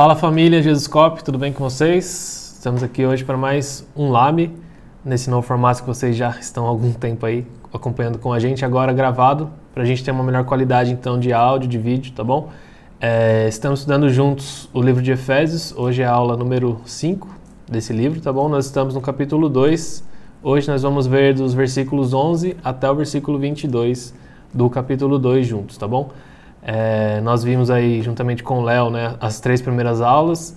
Fala família Jesus Cop, tudo bem com vocês? Estamos aqui hoje para mais um Lab, nesse novo formato que vocês já estão há algum tempo aí acompanhando com a gente, agora gravado, para a gente ter uma melhor qualidade então de áudio, de vídeo, tá bom? É, estamos estudando juntos o livro de Efésios, hoje é a aula número 5 desse livro, tá bom? Nós estamos no capítulo 2, hoje nós vamos ver dos versículos 11 até o versículo 22 do capítulo 2 juntos, tá bom? É, nós vimos aí, juntamente com o Léo, né, as três primeiras aulas,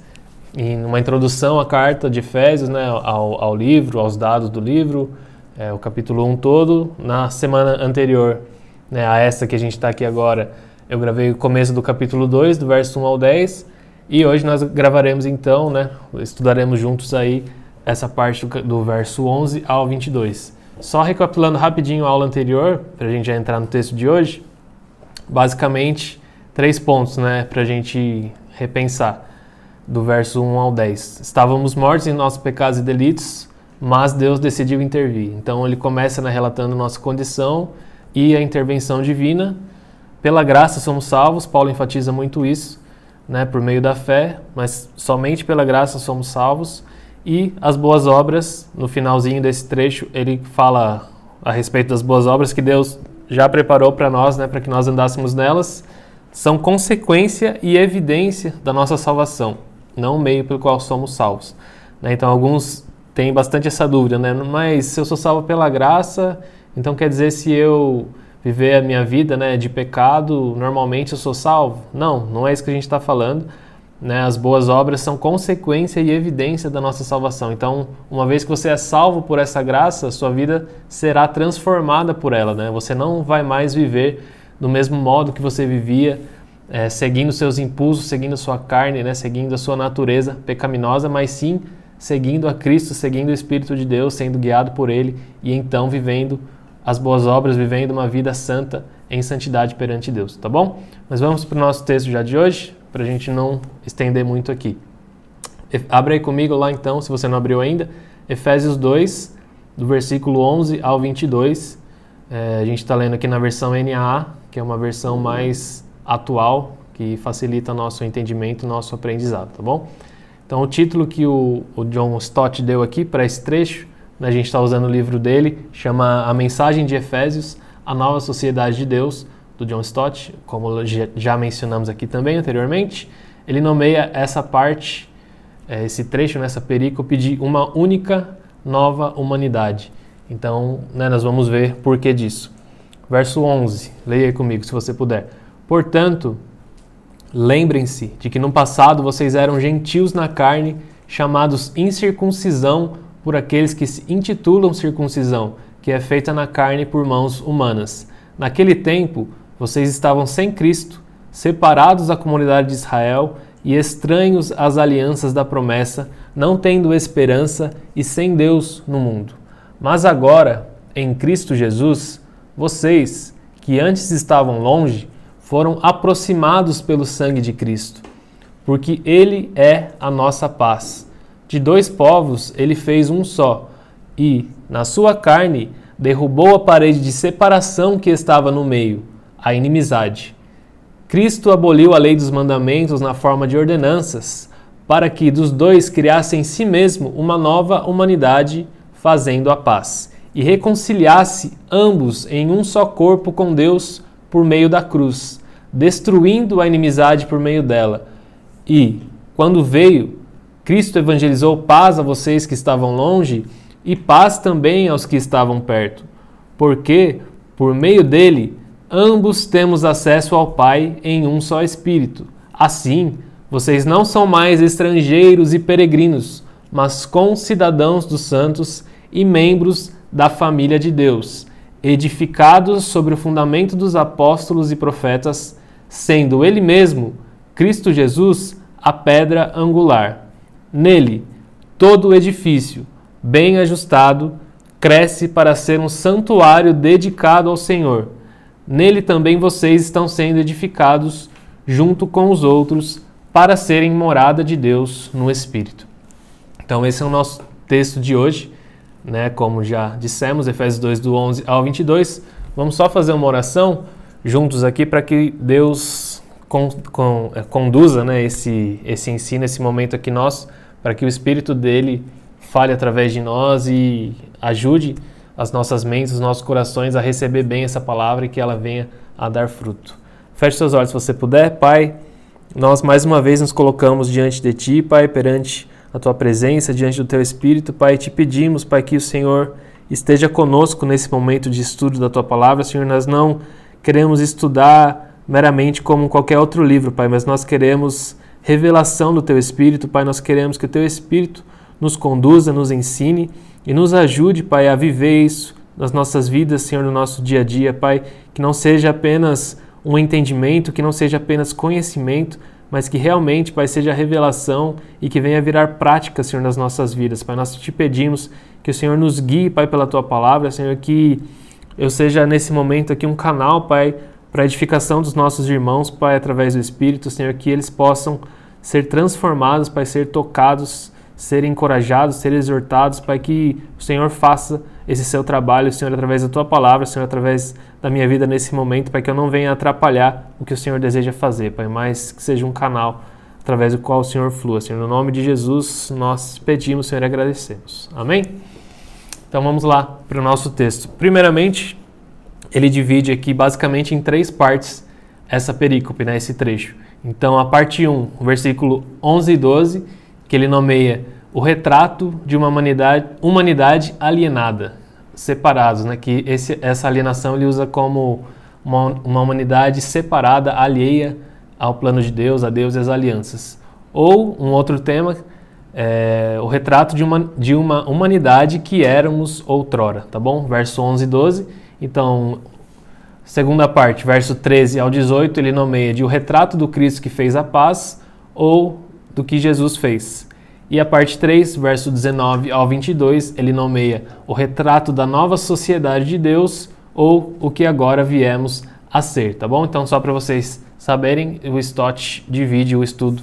e uma introdução à carta de Efésios, né, ao, ao livro, aos dados do livro, é, o capítulo 1 todo. Na semana anterior né, a essa que a gente está aqui agora, eu gravei o começo do capítulo 2, do verso 1 ao 10, e hoje nós gravaremos então, né, estudaremos juntos aí essa parte do, do verso 11 ao 22. Só recapitulando rapidinho a aula anterior, para a gente já entrar no texto de hoje, basicamente três pontos né, para a gente repensar, do verso 1 ao 10. Estávamos mortos em nossos pecados e delitos, mas Deus decidiu intervir. Então ele começa né, relatando nossa condição e a intervenção divina. Pela graça somos salvos, Paulo enfatiza muito isso, né, por meio da fé, mas somente pela graça somos salvos. E as boas obras, no finalzinho desse trecho, ele fala a respeito das boas obras que Deus já preparou para nós, né, para que nós andássemos nelas, são consequência e evidência da nossa salvação, não o meio pelo qual somos salvos. Né? Então, alguns têm bastante essa dúvida, né? Mas se eu sou salvo pela graça, então quer dizer se eu viver a minha vida, né, de pecado, normalmente eu sou salvo? Não, não é isso que a gente está falando. Né, as boas obras são consequência e evidência da nossa salvação. Então, uma vez que você é salvo por essa graça, sua vida será transformada por ela. Né? Você não vai mais viver do mesmo modo que você vivia, é, seguindo seus impulsos, seguindo sua carne, né? seguindo a sua natureza pecaminosa, mas sim seguindo a Cristo, seguindo o Espírito de Deus, sendo guiado por Ele e então vivendo as boas obras, vivendo uma vida santa em santidade perante Deus, tá bom? Mas vamos para o nosso texto já de hoje para a gente não estender muito aqui. Abre aí comigo lá então, se você não abriu ainda, Efésios 2, do versículo 11 ao 22. É, a gente está lendo aqui na versão NAA, que é uma versão mais atual, que facilita nosso entendimento, nosso aprendizado, tá bom? Então, o título que o, o John Stott deu aqui para esse trecho, né, a gente está usando o livro dele, chama A Mensagem de Efésios, a Nova Sociedade de Deus, do John Stott, como já mencionamos aqui também anteriormente, ele nomeia essa parte, é, esse trecho nessa perícope de uma única nova humanidade. Então, né, nós vamos ver por que disso. Verso 11, leia aí comigo se você puder. Portanto, lembrem-se de que no passado vocês eram gentios na carne, chamados incircuncisão por aqueles que se intitulam circuncisão, que é feita na carne por mãos humanas. Naquele tempo, vocês estavam sem Cristo, separados da comunidade de Israel e estranhos às alianças da promessa, não tendo esperança e sem Deus no mundo. Mas agora, em Cristo Jesus, vocês, que antes estavam longe, foram aproximados pelo sangue de Cristo, porque Ele é a nossa paz. De dois povos ele fez um só, e, na sua carne, derrubou a parede de separação que estava no meio a inimizade. Cristo aboliu a lei dos mandamentos na forma de ordenanças, para que dos dois criasse em si mesmo uma nova humanidade, fazendo a paz, e reconciliasse ambos em um só corpo com Deus por meio da cruz, destruindo a inimizade por meio dela. E, quando veio, Cristo evangelizou paz a vocês que estavam longe e paz também aos que estavam perto, porque, por meio dele, ambos temos acesso ao Pai em um só Espírito. Assim, vocês não são mais estrangeiros e peregrinos, mas concidadãos dos santos e membros da família de Deus, edificados sobre o fundamento dos apóstolos e profetas, sendo Ele mesmo, Cristo Jesus, a pedra angular. Nele, todo o edifício, bem ajustado, cresce para ser um santuário dedicado ao Senhor Nele também vocês estão sendo edificados junto com os outros para serem morada de Deus no Espírito. Então, esse é o nosso texto de hoje, né? Como já dissemos, Efésios 2, do 11 ao 22. Vamos só fazer uma oração juntos aqui para que Deus con, con, é, conduza né, esse, esse ensino, esse momento aqui nosso, para que o Espírito dele fale através de nós e ajude as nossas mentes, os nossos corações a receber bem essa palavra e que ela venha a dar fruto. Feche seus olhos se você puder, Pai. Nós mais uma vez nos colocamos diante de Ti, Pai, perante a Tua presença, diante do Teu Espírito, Pai. Te pedimos, Pai, que o Senhor esteja conosco nesse momento de estudo da Tua palavra. Senhor, nós não queremos estudar meramente como qualquer outro livro, Pai, mas nós queremos revelação do Teu Espírito, Pai. Nós queremos que o Teu Espírito nos conduza, nos ensine e nos ajude, Pai, a viver isso nas nossas vidas, Senhor, no nosso dia a dia, Pai. Que não seja apenas um entendimento, que não seja apenas conhecimento, mas que realmente, Pai, seja revelação e que venha virar prática, Senhor, nas nossas vidas. Pai, nós te pedimos que o Senhor nos guie, Pai, pela tua palavra, Senhor, que eu seja nesse momento aqui um canal, Pai, para edificação dos nossos irmãos, Pai, através do Espírito, Senhor, que eles possam ser transformados, Pai, ser tocados, ser encorajados, ser exortados, Pai, que o Senhor faça esse seu trabalho, Senhor, através da tua palavra, Senhor, através da minha vida nesse momento, Pai, que eu não venha atrapalhar o que o Senhor deseja fazer, Pai, mas que seja um canal através do qual o Senhor flua. Senhor, no nome de Jesus, nós pedimos, Senhor, e agradecemos. Amém? Então vamos lá para o nosso texto. Primeiramente, ele divide aqui basicamente em três partes essa perícope, né, esse trecho. Então, a parte 1, o versículo 11 e 12, que ele nomeia o retrato de uma humanidade, humanidade alienada, separados, né? que esse, essa alienação ele usa como uma, uma humanidade separada, alheia ao plano de Deus, a Deus e as alianças. Ou um outro tema, é, o retrato de uma, de uma humanidade que éramos outrora, tá bom? Verso 11 e 12. Então, segunda parte, verso 13 ao 18, ele nomeia de o retrato do Cristo que fez a paz ou do que Jesus fez. E a parte 3, verso 19 ao 22, ele nomeia o retrato da nova sociedade de Deus ou o que agora viemos a ser, tá bom? Então, só para vocês saberem, o Stott divide o estudo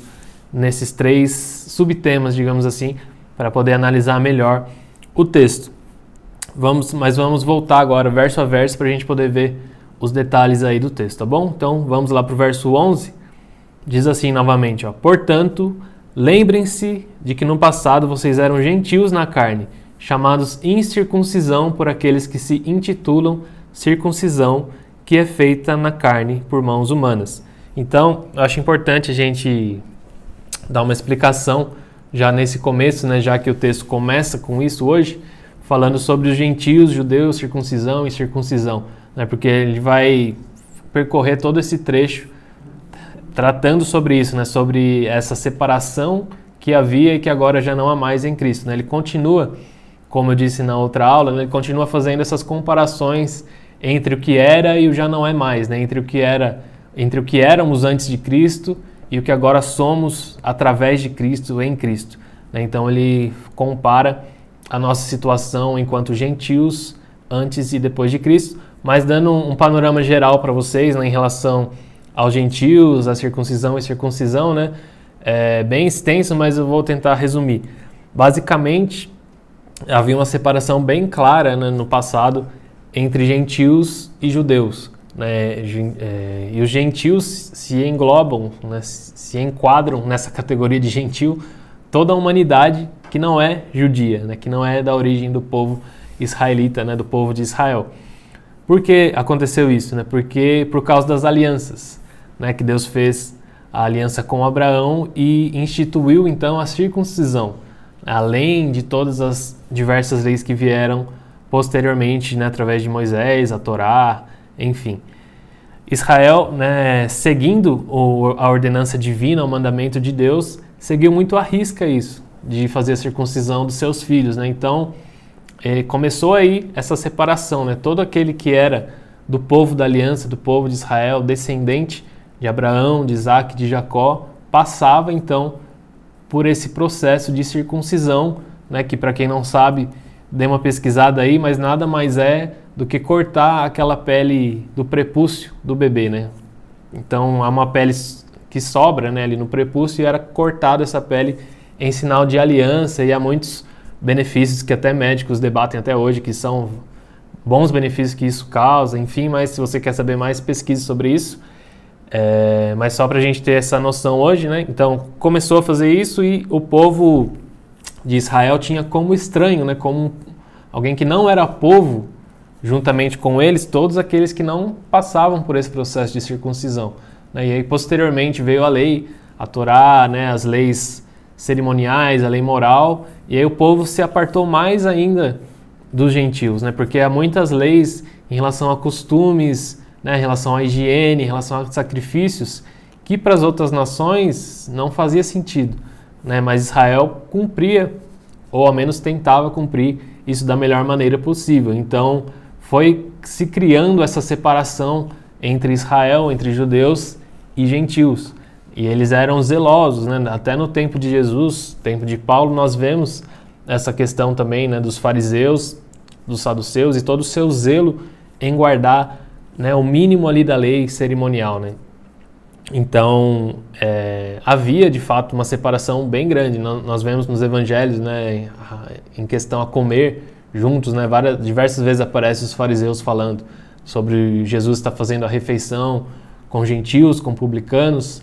nesses três subtemas, digamos assim, para poder analisar melhor o texto. Vamos, mas vamos voltar agora verso a verso para a gente poder ver os detalhes aí do texto, tá bom? Então, vamos lá para o verso 11. Diz assim novamente, ó, portanto, Lembrem-se de que no passado vocês eram gentios na carne, chamados incircuncisão por aqueles que se intitulam circuncisão, que é feita na carne por mãos humanas. Então, eu acho importante a gente dar uma explicação já nesse começo, né, já que o texto começa com isso hoje, falando sobre os gentios, judeus, circuncisão e circuncisão, né, porque ele vai percorrer todo esse trecho tratando sobre isso, né, sobre essa separação que havia e que agora já não há mais em Cristo. Né? Ele continua, como eu disse na outra aula, né, ele continua fazendo essas comparações entre o que era e o já não é mais, né? entre o que era, entre o que éramos antes de Cristo e o que agora somos através de Cristo em Cristo. Né? Então ele compara a nossa situação enquanto gentios antes e depois de Cristo, mas dando um panorama geral para vocês né, em relação aos gentios, a circuncisão e circuncisão, né? É bem extenso, mas eu vou tentar resumir. Basicamente, havia uma separação bem clara né, no passado entre gentios e judeus. Né? É, e os gentios se englobam, né, se enquadram nessa categoria de gentil toda a humanidade que não é judia, né, que não é da origem do povo israelita, né, do povo de Israel. Por que aconteceu isso? Né? Porque por causa das alianças né, que Deus fez a aliança com Abraão e instituiu então a circuncisão, além de todas as diversas leis que vieram posteriormente, né, através de Moisés, a Torá, enfim. Israel, né, seguindo o, a ordenança divina, o mandamento de Deus, seguiu muito à risca isso, de fazer a circuncisão dos seus filhos. Né? Então, eh, começou aí essa separação. Né? Todo aquele que era do povo da aliança, do povo de Israel, descendente de Abraão, de Isaac, de Jacó, passava então por esse processo de circuncisão, né, que para quem não sabe, dê uma pesquisada aí, mas nada mais é do que cortar aquela pele do prepúcio do bebê, né? Então há uma pele que sobra, né, ali no prepúcio e era cortada essa pele em sinal de aliança e há muitos benefícios que até médicos debatem até hoje que são bons benefícios que isso causa, enfim, mas se você quer saber mais, pesquise sobre isso. É, mas só para a gente ter essa noção hoje, né? Então começou a fazer isso e o povo de Israel tinha como estranho, né? Como alguém que não era povo, juntamente com eles, todos aqueles que não passavam por esse processo de circuncisão. Né? E aí posteriormente veio a lei, a Torá, né? As leis cerimoniais, a lei moral, e aí o povo se apartou mais ainda dos gentios, né? Porque há muitas leis em relação a costumes, né, em relação à higiene, em relação a sacrifícios, que para as outras nações não fazia sentido. Né, mas Israel cumpria, ou ao menos tentava cumprir isso da melhor maneira possível. Então foi se criando essa separação entre Israel, entre judeus e gentios. E eles eram zelosos, né? até no tempo de Jesus, tempo de Paulo, nós vemos essa questão também né, dos fariseus, dos saduceus e todo o seu zelo em guardar né, o mínimo ali da lei cerimonial, né? Então, é, havia de fato uma separação bem grande. Nós vemos nos evangelhos, né, em questão a comer juntos, né, várias, diversas vezes aparecem os fariseus falando sobre Jesus estar fazendo a refeição com gentios, com publicanos,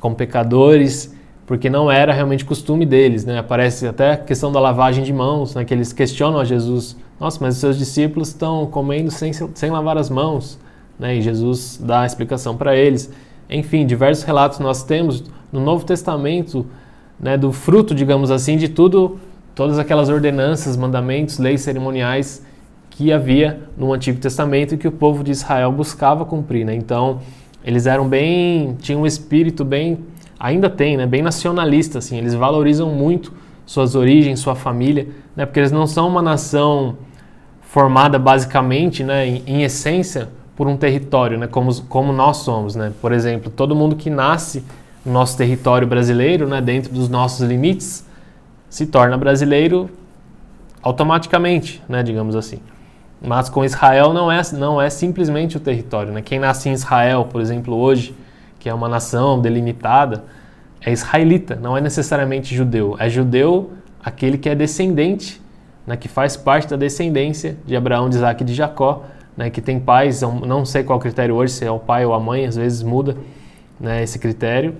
com pecadores, porque não era realmente costume deles. Né? Aparece até a questão da lavagem de mãos, né, que eles questionam a Jesus nossa, mas os seus discípulos estão comendo sem, sem lavar as mãos. Né? E Jesus dá a explicação para eles. Enfim, diversos relatos nós temos no Novo Testamento né, do fruto, digamos assim, de tudo, todas aquelas ordenanças, mandamentos, leis cerimoniais que havia no Antigo Testamento e que o povo de Israel buscava cumprir. Né? Então, eles eram bem, tinham um espírito bem, ainda tem, né, bem nacionalista, assim, eles valorizam muito suas origens, sua família, né, porque eles não são uma nação formada basicamente, né, em, em, essência, por um território, né, como, como nós somos. Né? Por exemplo, todo mundo que nasce no nosso território brasileiro, né, dentro dos nossos limites, se torna brasileiro automaticamente, né, digamos assim. Mas com Israel não é, não é simplesmente o território. Né? Quem nasce em Israel, por exemplo, hoje, que é uma nação delimitada, é israelita, não é necessariamente judeu. É judeu aquele que é descendente né, que faz parte da descendência de Abraão, de Isaac e de Jacó, né, que tem pais, não sei qual critério hoje, se é o pai ou a mãe, às vezes muda né, esse critério.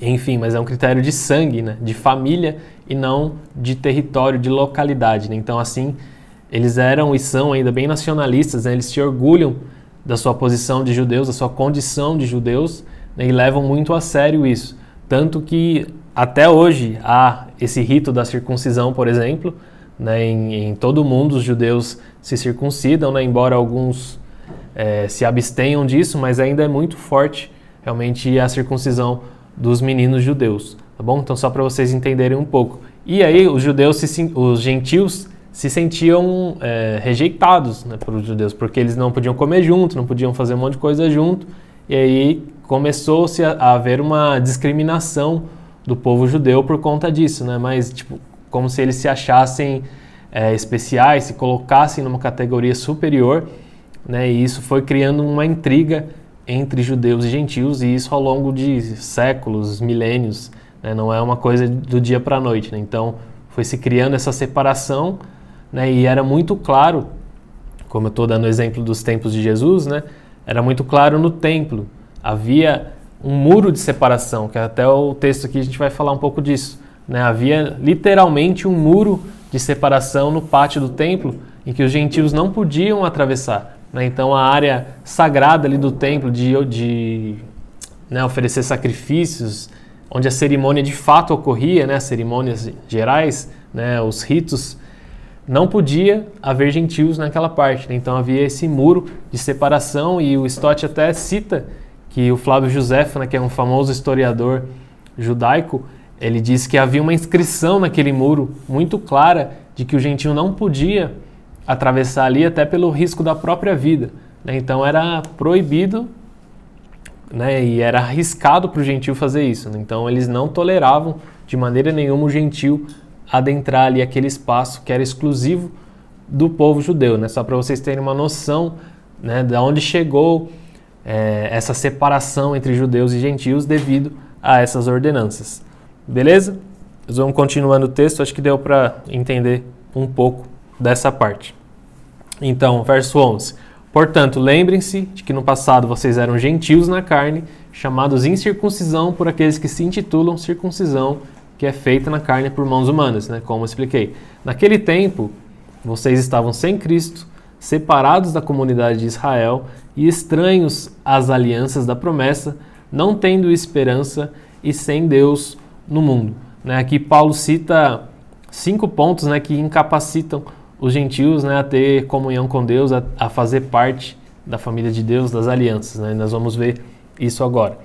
Enfim, mas é um critério de sangue, né, de família e não de território, de localidade. Né? Então, assim, eles eram e são ainda bem nacionalistas, né? eles se orgulham da sua posição de judeus, da sua condição de judeus, né? e levam muito a sério isso. Tanto que até hoje há esse rito da circuncisão, por exemplo, né, em, em, todo o mundo os judeus se circuncidam, né, embora alguns é, se abstenham disso, mas ainda é muito forte realmente a circuncisão dos meninos judeus, tá bom? Então só para vocês entenderem um pouco. E aí os judeus, se, os gentios se sentiam é, rejeitados né, pelos judeus, porque eles não podiam comer junto, não podiam fazer um monte de coisa junto, e aí começou-se a, a haver uma discriminação do povo judeu por conta disso, né? Mas tipo, como se eles se achassem é, especiais, se colocassem numa categoria superior, né? E isso foi criando uma intriga entre judeus e gentios e isso ao longo de séculos, milênios, né? não é uma coisa do dia para a noite. Né? Então foi se criando essa separação, né? E era muito claro, como eu estou dando o exemplo dos tempos de Jesus, né? Era muito claro no templo havia um muro de separação, que até o texto aqui a gente vai falar um pouco disso. Né? Havia literalmente um muro de separação no pátio do templo em que os gentios não podiam atravessar. Né? Então a área sagrada ali do templo de, de né, oferecer sacrifícios, onde a cerimônia de fato ocorria, né, as cerimônias gerais, né, os ritos, não podia haver gentios naquela parte. Né? Então havia esse muro de separação e o Stott até cita que o Flávio José, né, que é um famoso historiador judaico, ele diz que havia uma inscrição naquele muro muito clara de que o gentio não podia atravessar ali até pelo risco da própria vida. Né? Então era proibido né? e era arriscado para o gentio fazer isso. Né? Então eles não toleravam de maneira nenhuma o gentio adentrar ali aquele espaço que era exclusivo do povo judeu. Né? Só para vocês terem uma noção né, de onde chegou é, essa separação entre judeus e gentios devido a essas ordenanças. Beleza? Nós vamos continuando o texto, acho que deu para entender um pouco dessa parte. Então, verso 11: Portanto, lembrem-se de que no passado vocês eram gentios na carne, chamados incircuncisão por aqueles que se intitulam circuncisão, que é feita na carne por mãos humanas, né? como expliquei. Naquele tempo, vocês estavam sem Cristo, separados da comunidade de Israel e estranhos às alianças da promessa, não tendo esperança e sem Deus no mundo. Né? Aqui Paulo cita cinco pontos né, que incapacitam os gentios né, a ter comunhão com Deus, a, a, fazer parte da família de Deus, das alianças. Né? Nós vamos ver isso agora.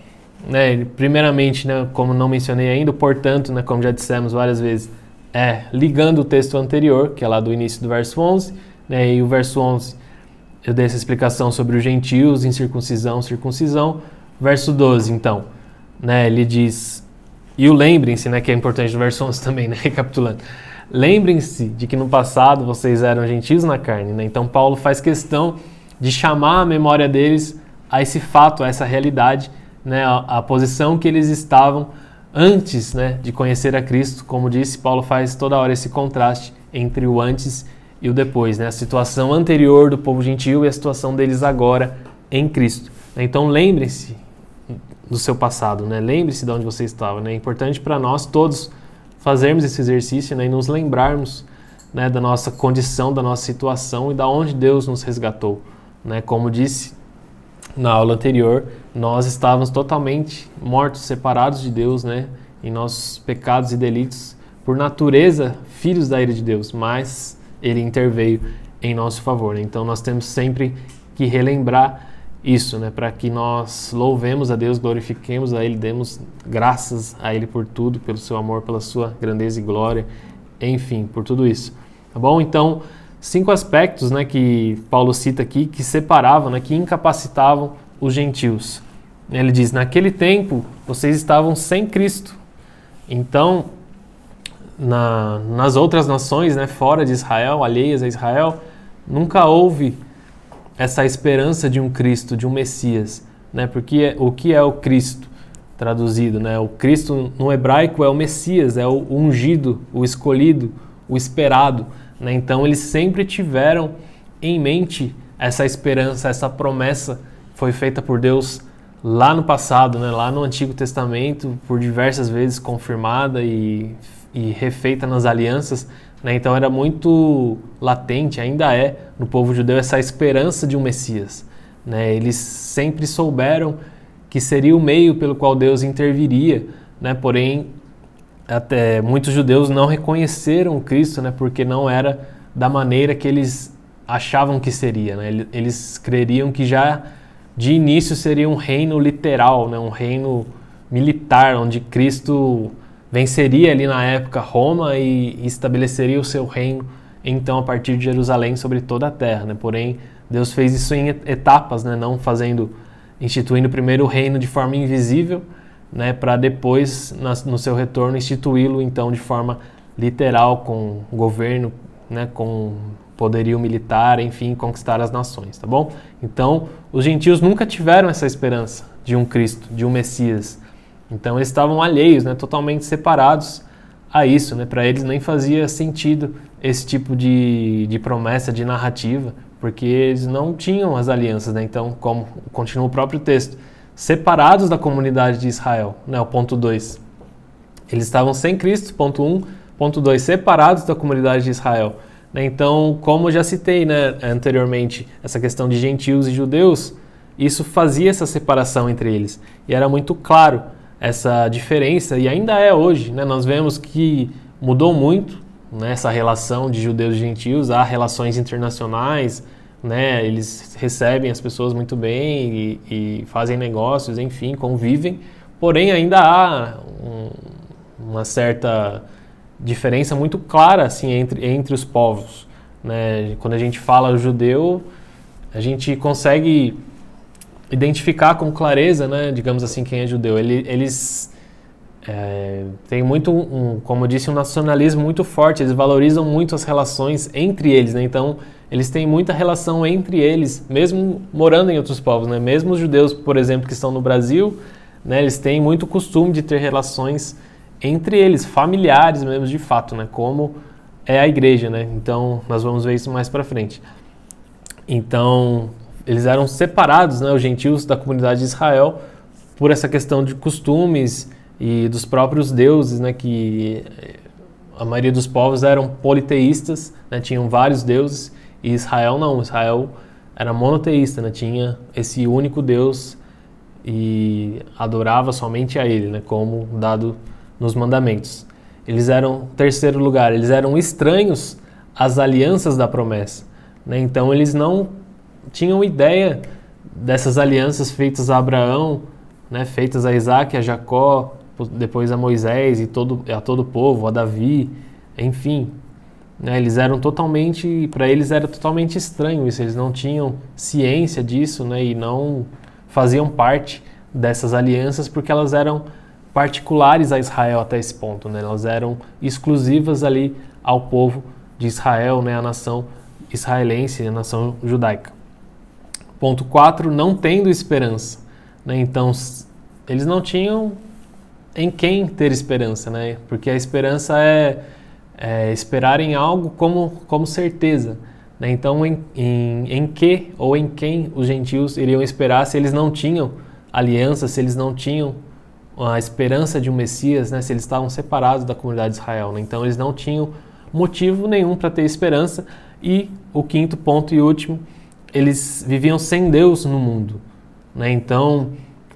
Né, primeiramente, né, como não mencionei ainda, portanto, né, como já dissemos várias vezes, é ligando o texto anterior, que é lá do início do verso 11, né, e o verso 11 eu dei essa explicação sobre os gentios, incircuncisão, circuncisão. Verso 12, então, né, ele diz, e o lembrem-se, né, que é importante no verso 11 também, né, recapitulando, Lembrem-se de que no passado vocês eram gentios na carne. Né? Então, Paulo faz questão de chamar a memória deles a esse fato, a essa realidade, né? a, a posição que eles estavam antes né, de conhecer a Cristo. Como disse, Paulo faz toda hora esse contraste entre o antes e o depois, né? a situação anterior do povo gentil e a situação deles agora em Cristo. Então, lembrem-se do seu passado, né? lembre-se de onde você estava. Né? É importante para nós todos fazermos esse exercício né, e nos lembrarmos né, da nossa condição, da nossa situação e da onde Deus nos resgatou. Né? Como disse na aula anterior, nós estávamos totalmente mortos, separados de Deus, né, em nossos pecados e delitos, por natureza, filhos da ira de Deus, mas Ele interveio em nosso favor. Né? Então nós temos sempre que relembrar isso, né, para que nós louvemos a Deus, glorifiquemos a Ele, demos graças a Ele por tudo, pelo seu amor, pela sua grandeza e glória, enfim, por tudo isso. Tá bom? Então, cinco aspectos, né, que Paulo cita aqui que separavam, né, que incapacitavam os gentios. Ele diz: naquele tempo vocês estavam sem Cristo. Então, na, nas outras nações, né, fora de Israel, alheias a Israel, nunca houve essa esperança de um Cristo, de um Messias, né? Porque o que é o Cristo traduzido, né? O Cristo no hebraico é o Messias, é o ungido, o escolhido, o esperado, né? Então eles sempre tiveram em mente essa esperança, essa promessa foi feita por Deus lá no passado, né? Lá no Antigo Testamento, por diversas vezes confirmada e, e refeita nas alianças, né? Então era muito latente, ainda é, no povo judeu essa esperança de um Messias. Né? Eles sempre souberam que seria o meio pelo qual Deus interviria, né? porém até muitos judeus não reconheceram Cristo, né? porque não era da maneira que eles achavam que seria. Né? Eles creriam que já de início seria um reino literal, né? um reino militar, onde Cristo venceria ali na época Roma e estabeleceria o seu reino então a partir de Jerusalém sobre toda a terra, né? Porém, Deus fez isso em etapas, né? Não fazendo instituindo primeiro o reino de forma invisível, né, para depois no seu retorno instituí-lo então de forma literal com governo, né, com poderio militar, enfim, conquistar as nações, tá bom? Então, os gentios nunca tiveram essa esperança de um Cristo, de um Messias, então eles estavam alheios, né, totalmente separados a isso. Né? Para eles nem fazia sentido esse tipo de, de promessa, de narrativa, porque eles não tinham as alianças. Né? Então, como continua o próprio texto, separados da comunidade de Israel, né? o ponto 2. Eles estavam sem Cristo, ponto 1. Um. Ponto 2, separados da comunidade de Israel. Né? Então, como eu já citei né, anteriormente, essa questão de gentios e judeus, isso fazia essa separação entre eles. E era muito claro essa diferença, e ainda é hoje. Né? Nós vemos que mudou muito né, essa relação de judeus e gentios, há relações internacionais, né, eles recebem as pessoas muito bem e, e fazem negócios, enfim, convivem, porém ainda há um, uma certa diferença muito clara assim, entre, entre os povos. Né? Quando a gente fala judeu, a gente consegue identificar com clareza, né, digamos assim, quem é judeu. Ele, eles é, têm muito, um, como eu disse, um nacionalismo muito forte. Eles valorizam muito as relações entre eles, né? Então, eles têm muita relação entre eles, mesmo morando em outros povos, né? Mesmo os judeus, por exemplo, que estão no Brasil, né? Eles têm muito costume de ter relações entre eles, familiares mesmo, de fato, né? Como é a igreja, né? Então, nós vamos ver isso mais para frente. Então, eles eram separados, né, os gentios da comunidade de Israel, por essa questão de costumes e dos próprios deuses, né, que a maioria dos povos eram politeístas, né, tinham vários deuses, e Israel não, Israel era monoteísta, né, tinha esse único Deus e adorava somente a ele, né, como dado nos mandamentos. Eles eram, terceiro lugar, eles eram estranhos às alianças da promessa. Né? Então eles não tinham ideia dessas alianças feitas a Abraão, né? feitas a Isaac, a Jacó, depois a Moisés e todo, a todo o povo, a Davi, enfim. Né? Eles eram totalmente, para eles era totalmente estranho isso, eles não tinham ciência disso né? e não faziam parte dessas alianças porque elas eram particulares a Israel até esse ponto, né? elas eram exclusivas ali ao povo de Israel, né? a nação israelense, a nação judaica. Ponto 4, não tendo esperança. Né? Então, eles não tinham em quem ter esperança, né? porque a esperança é, é esperar em algo como, como certeza. Né? Então, em, em, em que ou em quem os gentios iriam esperar se eles não tinham aliança, se eles não tinham a esperança de um Messias, né? se eles estavam separados da comunidade de Israel. Né? Então, eles não tinham motivo nenhum para ter esperança. E o quinto ponto e último, eles viviam sem Deus no mundo. Né? Então,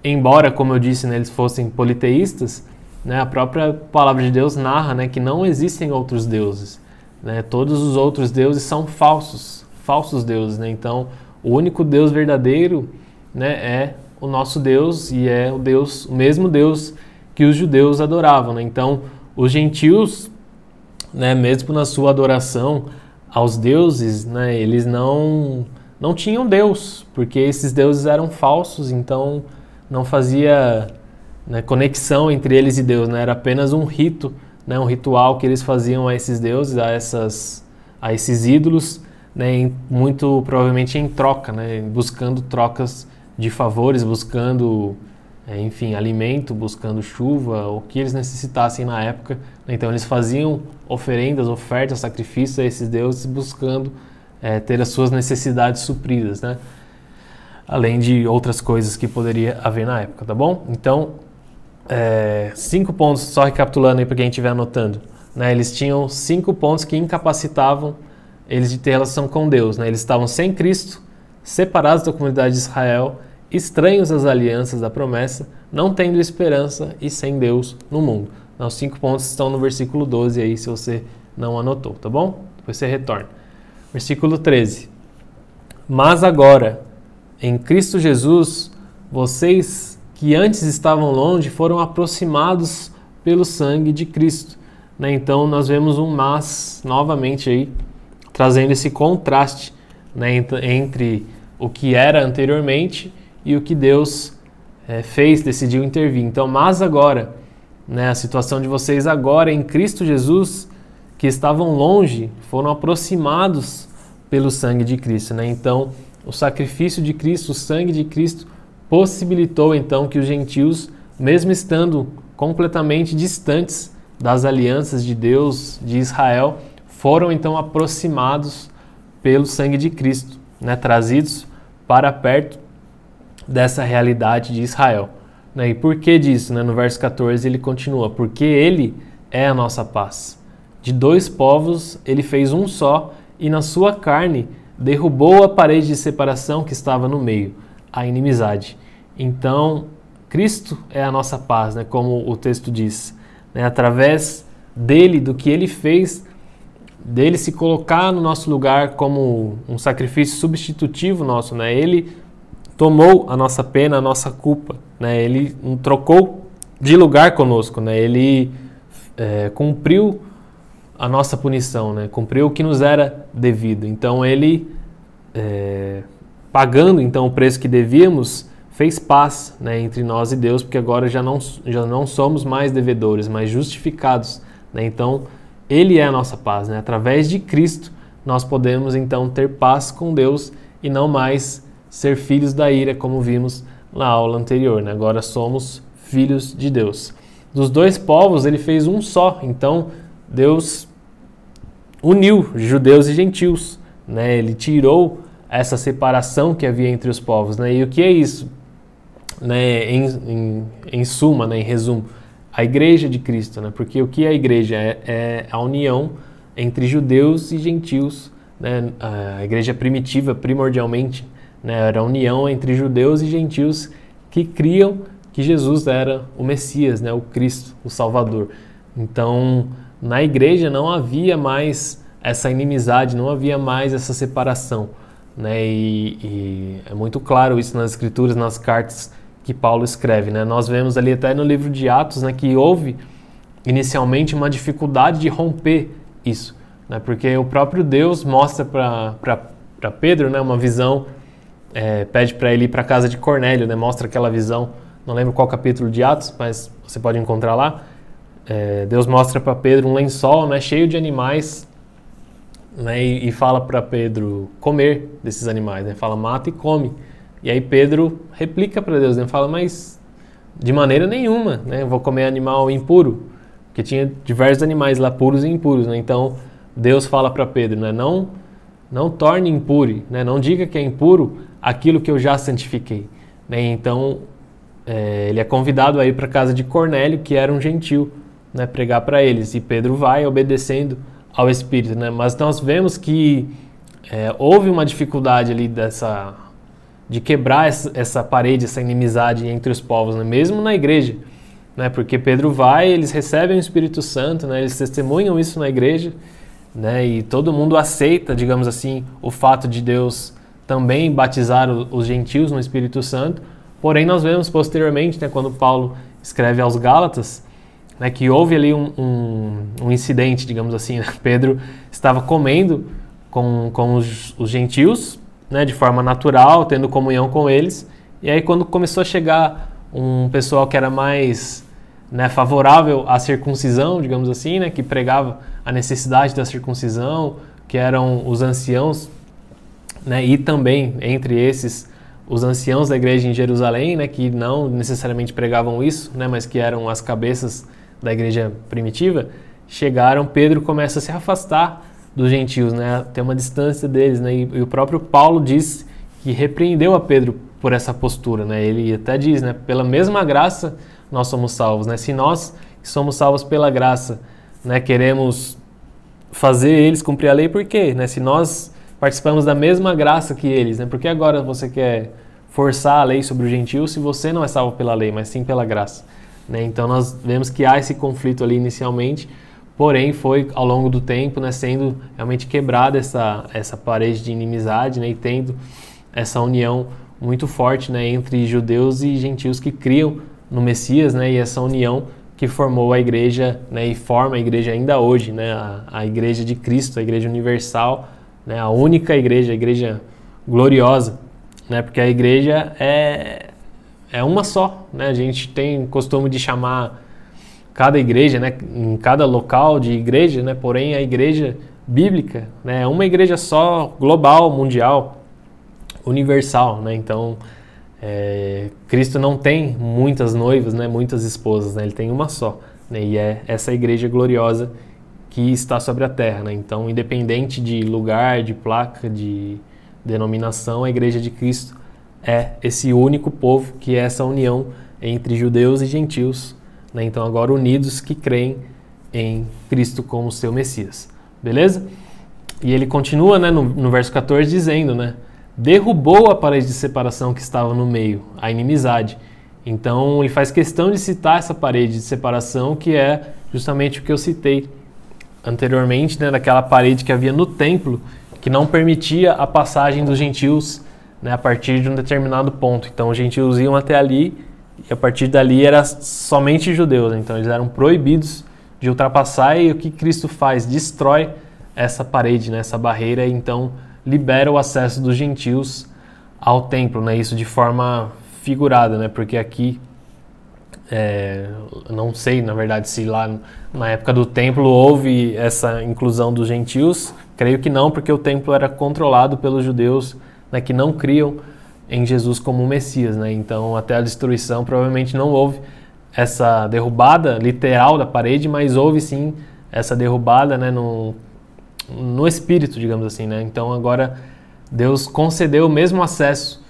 embora, como eu disse, né, eles fossem politeístas, né, a própria palavra de Deus narra né, que não existem outros deuses. Né? Todos os outros deuses são falsos, falsos deuses. Né? Então, o único Deus verdadeiro né, é o nosso Deus e é o Deus, o mesmo Deus que os judeus adoravam. Né? Então, os gentios, né, mesmo na sua adoração aos deuses, né, eles não não tinham Deus, porque esses deuses eram falsos, então não fazia né, conexão entre eles e Deus, né? era apenas um rito, né, um ritual que eles faziam a esses deuses, a, essas, a esses ídolos, né, muito provavelmente em troca, né, buscando trocas de favores, buscando, é, enfim, alimento, buscando chuva, o que eles necessitassem na época. Então eles faziam oferendas, ofertas, sacrifícios a esses deuses, buscando é, ter as suas necessidades supridas, né? Além de outras coisas que poderia haver na época, tá bom? Então, é, cinco pontos, só recapitulando aí para quem estiver anotando. Né? Eles tinham cinco pontos que incapacitavam eles de ter relação com Deus. Né? Eles estavam sem Cristo, separados da comunidade de Israel, estranhos às alianças da promessa, não tendo esperança e sem Deus no mundo. Então, os cinco pontos estão no versículo 12 aí, se você não anotou, tá bom? Depois você retorna. Versículo 13. Mas agora, em Cristo Jesus, vocês que antes estavam longe foram aproximados pelo sangue de Cristo. Né? Então nós vemos um mas novamente aí, trazendo esse contraste né, entre o que era anteriormente e o que Deus é, fez, decidiu intervir. Então, mas agora, né, a situação de vocês agora em Cristo Jesus que estavam longe foram aproximados pelo sangue de Cristo. Né? Então, o sacrifício de Cristo, o sangue de Cristo, possibilitou então que os gentios, mesmo estando completamente distantes das alianças de Deus, de Israel, foram então aproximados pelo sangue de Cristo, né? trazidos para perto dessa realidade de Israel. Né? E por que disso? Né? No verso 14 ele continua: Porque Ele é a nossa paz de dois povos ele fez um só, e na sua carne derrubou a parede de separação que estava no meio, a inimizade. Então, Cristo é a nossa paz, né, como o texto diz. Né, através dele, do que ele fez, dele se colocar no nosso lugar como um sacrifício substitutivo nosso. Né, ele tomou a nossa pena, a nossa culpa. Né, ele trocou de lugar conosco. Né, ele é, cumpriu a nossa punição, né? cumpriu o que nos era devido. Então ele, é, pagando então o preço que devíamos, fez paz né, entre nós e Deus, porque agora já não, já não somos mais devedores, mas justificados. Né? Então ele é a nossa paz. Né? Através de Cristo nós podemos então ter paz com Deus e não mais ser filhos da ira, como vimos na aula anterior. Né? Agora somos filhos de Deus. Dos dois povos ele fez um só. Então Deus uniu judeus e gentios, né? Ele tirou essa separação que havia entre os povos. Né? E o que é isso? Né? Em, em, em suma, né? em resumo, a igreja de Cristo. Né? Porque o que é a igreja? É, é a união entre judeus e gentios. Né? A igreja primitiva, primordialmente, né? era a união entre judeus e gentios que criam que Jesus era o Messias, né? o Cristo, o Salvador. Então, na igreja não havia mais essa inimizade, não havia mais essa separação. Né? E, e, é muito claro isso nas escrituras, nas cartas que Paulo escreve. Né? Nós vemos ali até no livro de Atos né, que houve inicialmente uma dificuldade de romper isso, né? porque o próprio Deus mostra para Pedro né, uma visão, é, pede para ele ir para a casa de Cornélio, né? mostra aquela visão, não lembro qual capítulo de Atos, mas você pode encontrar lá. É, Deus mostra para Pedro um lençol né, cheio de animais né, e, e fala para Pedro comer desses animais, né, fala mata e come. E aí Pedro replica para Deus, né, fala, mas de maneira nenhuma, né, vou comer animal impuro, porque tinha diversos animais lá puros e impuros, né, então Deus fala para Pedro, né, não, não torne impuro, né, não diga que é impuro aquilo que eu já santifiquei. Né, então é, ele é convidado a ir para a casa de Cornélio, que era um gentil, né, pregar para eles, e Pedro vai obedecendo ao Espírito, né? Mas nós vemos que é, houve uma dificuldade ali dessa de quebrar essa, essa, parede, essa inimizade entre os povos, né? mesmo na igreja, né? Porque Pedro vai, eles recebem o Espírito Santo, né? Eles testemunham isso na igreja, né? E todo mundo aceita, digamos assim, o fato de Deus também batizar os gentios no Espírito Santo. Porém, nós vemos posteriormente, né, quando Paulo escreve aos Gálatas, né, que houve ali um, um, um, incidente, digamos assim. Né? Pedro estava comendo com, com os, os gentios, né, de forma natural, tendo comunhão com eles. E aí, quando começou a chegar um pessoal que era mais né, favorável à circuncisão, digamos assim, né, que pregava a necessidade da circuncisão, que eram os anciãos, né, e também entre esses os anciãos da igreja em Jerusalém, né, que não necessariamente pregavam isso, né, mas que eram as cabeças da igreja primitiva, chegaram, Pedro começa a se afastar dos gentios, né, ter uma distância deles, né, e, e, o próprio Paulo diz que repreendeu a Pedro por essa postura, né, ele até diz, né, pela mesma graça nós somos salvos, né, se nós que somos salvos pela graça, né, queremos fazer eles cumprir a lei, por quê? Né, se nós participamos da mesma graça que eles, né, por que agora você quer forçar a lei sobre o gentio se você não é salvo pela lei, mas sim pela graça? Né? Então nós vemos que há esse conflito ali inicialmente, porém foi ao longo do tempo né, sendo realmente quebrada essa, essa parede de inimizade né, e tendo essa união muito forte né, entre judeus e gentios que criam no Messias né, e essa união que formou a igreja né, e forma a igreja ainda hoje, né, a, a igreja de Cristo, a igreja universal, né, a única igreja, a igreja gloriosa, né, porque a igreja é, é uma só, né? A gente tem costume de chamar cada igreja, né, em cada local de igreja, né, porém a igreja bíblica, né, é uma igreja só, global, mundial, universal, né? Então, é, Cristo não tem muitas noivas, né, muitas esposas, né? Ele tem uma só, né? E é essa igreja gloriosa que está sobre a terra, né? Então, independente de lugar, de placa, de denominação, a igreja de Cristo é esse único povo, que é essa união entre judeus e gentios, né? então agora unidos que creem em Cristo como seu Messias. Beleza? E ele continua né, no, no verso 14 dizendo, né? Derrubou a parede de separação que estava no meio, a inimizade. Então ele faz questão de citar essa parede de separação, que é justamente o que eu citei anteriormente, né, daquela parede que havia no templo, que não permitia a passagem dos gentios né, a partir de um determinado ponto. Então os gentios iam até ali e a partir dali era somente judeus. Então eles eram proibidos de ultrapassar e o que Cristo faz? Destrói essa parede, né, essa barreira e então libera o acesso dos gentios ao templo, né? Isso de forma figurada, né? Porque aqui é, não sei, na verdade, se lá na época do templo houve essa inclusão dos gentios. Creio que não, porque o templo era controlado pelos judeus né, que não criam em Jesus como Messias. Né? Então, até a destruição, provavelmente não houve essa derrubada literal da parede, mas houve sim essa derrubada né, no, no espírito, digamos assim. Né? Então, agora Deus concedeu o mesmo acesso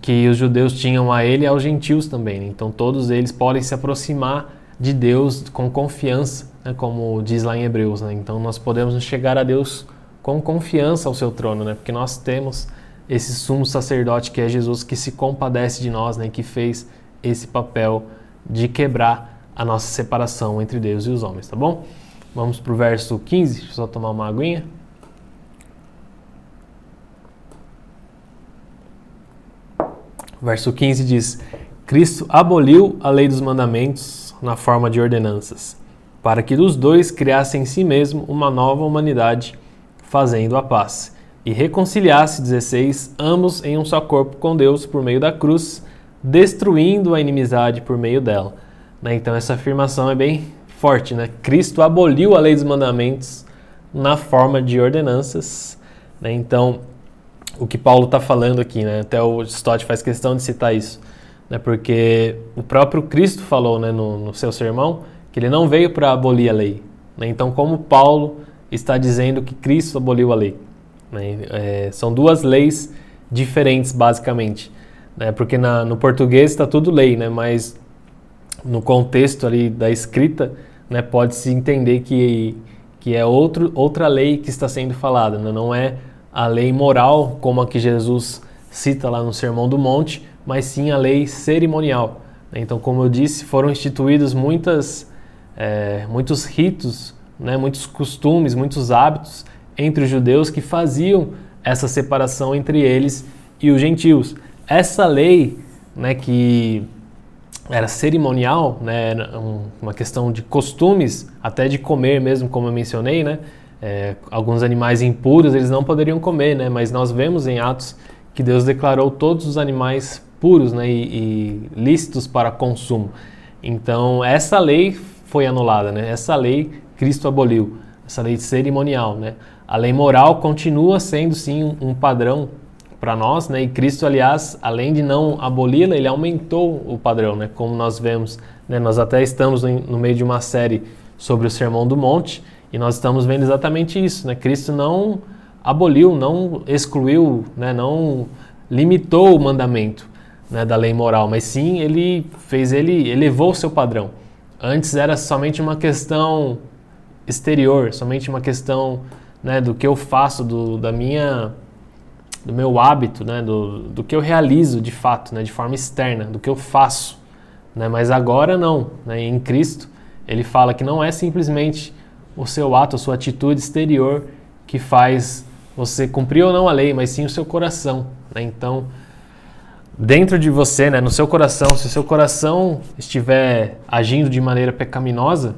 que os judeus tinham a ele e aos gentios também. Né? Então todos eles podem se aproximar de Deus com confiança, né? como diz lá em Hebreus. Né? Então nós podemos chegar a Deus com confiança ao seu trono, né? porque nós temos esse sumo sacerdote que é Jesus que se compadece de nós, né? que fez esse papel de quebrar a nossa separação entre Deus e os homens, tá bom? Vamos para o verso 15, deixa eu só tomar uma aguinha. Verso 15 diz: Cristo aboliu a lei dos mandamentos na forma de ordenanças, para que dos dois criasse em si mesmo uma nova humanidade, fazendo a paz, e reconciliasse 16 ambos em um só corpo com Deus por meio da cruz, destruindo a inimizade por meio dela. Né? Então essa afirmação é bem forte, né? Cristo aboliu a lei dos mandamentos na forma de ordenanças. Né? Então o que Paulo está falando aqui, né? Até o Stott faz questão de citar isso, né? Porque o próprio Cristo falou, né, no, no seu sermão, que ele não veio para abolir a lei. Né? Então, como Paulo está dizendo que Cristo aboliu a lei? Né? É, são duas leis diferentes, basicamente, né? Porque na, no português está tudo lei, né? Mas no contexto ali da escrita, né, pode-se entender que que é outro, outra lei que está sendo falada, né? não é a lei moral, como a que Jesus cita lá no Sermão do Monte, mas sim a lei cerimonial. Então, como eu disse, foram instituídos muitas, é, muitos ritos, né, muitos costumes, muitos hábitos entre os judeus que faziam essa separação entre eles e os gentios. Essa lei, né, que era cerimonial, né, uma questão de costumes, até de comer mesmo, como eu mencionei, né, é, alguns animais impuros eles não poderiam comer, né? Mas nós vemos em Atos que Deus declarou todos os animais puros, né? E, e lícitos para consumo. Então essa lei foi anulada, né? Essa lei Cristo aboliu, essa lei cerimonial, né? A lei moral continua sendo sim um padrão para nós, né? E Cristo, aliás, além de não aboli-la, ele aumentou o padrão, né? Como nós vemos, né? Nós até estamos no meio de uma série sobre o Sermão do Monte e nós estamos vendo exatamente isso, né? Cristo não aboliu, não excluiu, né? não limitou o mandamento né? da lei moral, mas sim ele fez, ele elevou o seu padrão. Antes era somente uma questão exterior, somente uma questão né, do que eu faço, do, da minha, do meu hábito, né, do, do que eu realizo de fato, né, de forma externa, do que eu faço. Né, mas agora não, né, em Cristo ele fala que não é simplesmente o seu ato, a sua atitude exterior que faz você cumprir ou não a lei, mas sim o seu coração. Né? Então, dentro de você, né, no seu coração, se o seu coração estiver agindo de maneira pecaminosa,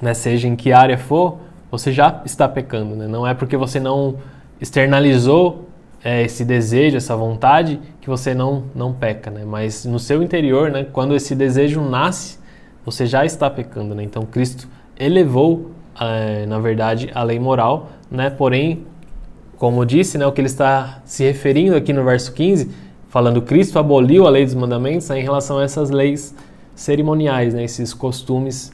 né, seja em que área for, você já está pecando. Né? Não é porque você não externalizou é, esse desejo, essa vontade, que você não, não peca. Né? Mas no seu interior, né, quando esse desejo nasce, você já está pecando. Né? Então Cristo elevou é, na verdade, a lei moral, né? Porém, como disse, né, o que ele está se referindo aqui no verso 15, falando Cristo aboliu a lei dos mandamentos é em relação a essas leis cerimoniais, né, esses costumes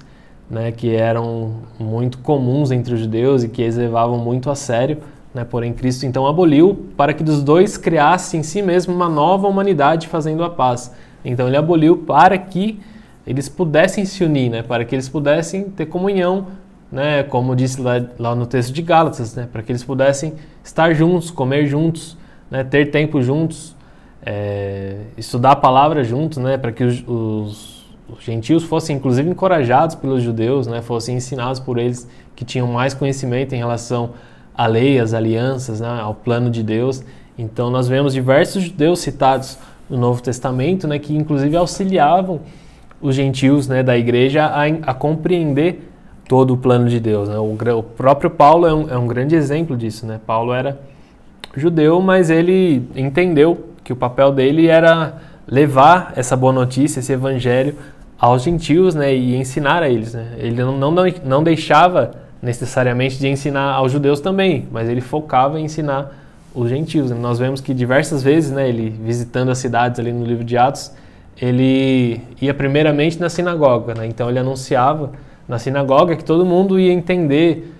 né, que eram muito comuns entre os judeus e que eles levavam muito a sério. Né, porém, Cristo então aboliu para que dos dois criasse em si mesmo uma nova humanidade fazendo a paz. Então, ele aboliu para que eles pudessem se unir, né, para que eles pudessem ter comunhão né, como disse lá, lá no texto de Gálatas, né, para que eles pudessem estar juntos, comer juntos, né, ter tempo juntos, é, estudar a palavra juntos, né, para que os, os, os, gentios fossem inclusive encorajados pelos judeus, né, fossem ensinados por eles que tinham mais conhecimento em relação à lei, às alianças, né, ao plano de Deus. Então nós vemos diversos judeus citados no Novo Testamento, né, que inclusive auxiliavam os gentios né, da igreja a, a compreender todo o plano de Deus. Né? O, o, próprio Paulo é um, é um grande exemplo disso. Né? Paulo era judeu, mas ele entendeu que o papel dele era levar essa boa notícia, esse evangelho aos gentios né? e ensinar a eles. Né? Ele não, não, não deixava necessariamente de ensinar aos judeus também, mas ele focava em ensinar os gentios. Né? Nós vemos que diversas vezes, né, ele visitando as cidades ali no livro de Atos, ele ia primeiramente na sinagoga, né? então ele anunciava na sinagoga que todo mundo ia entender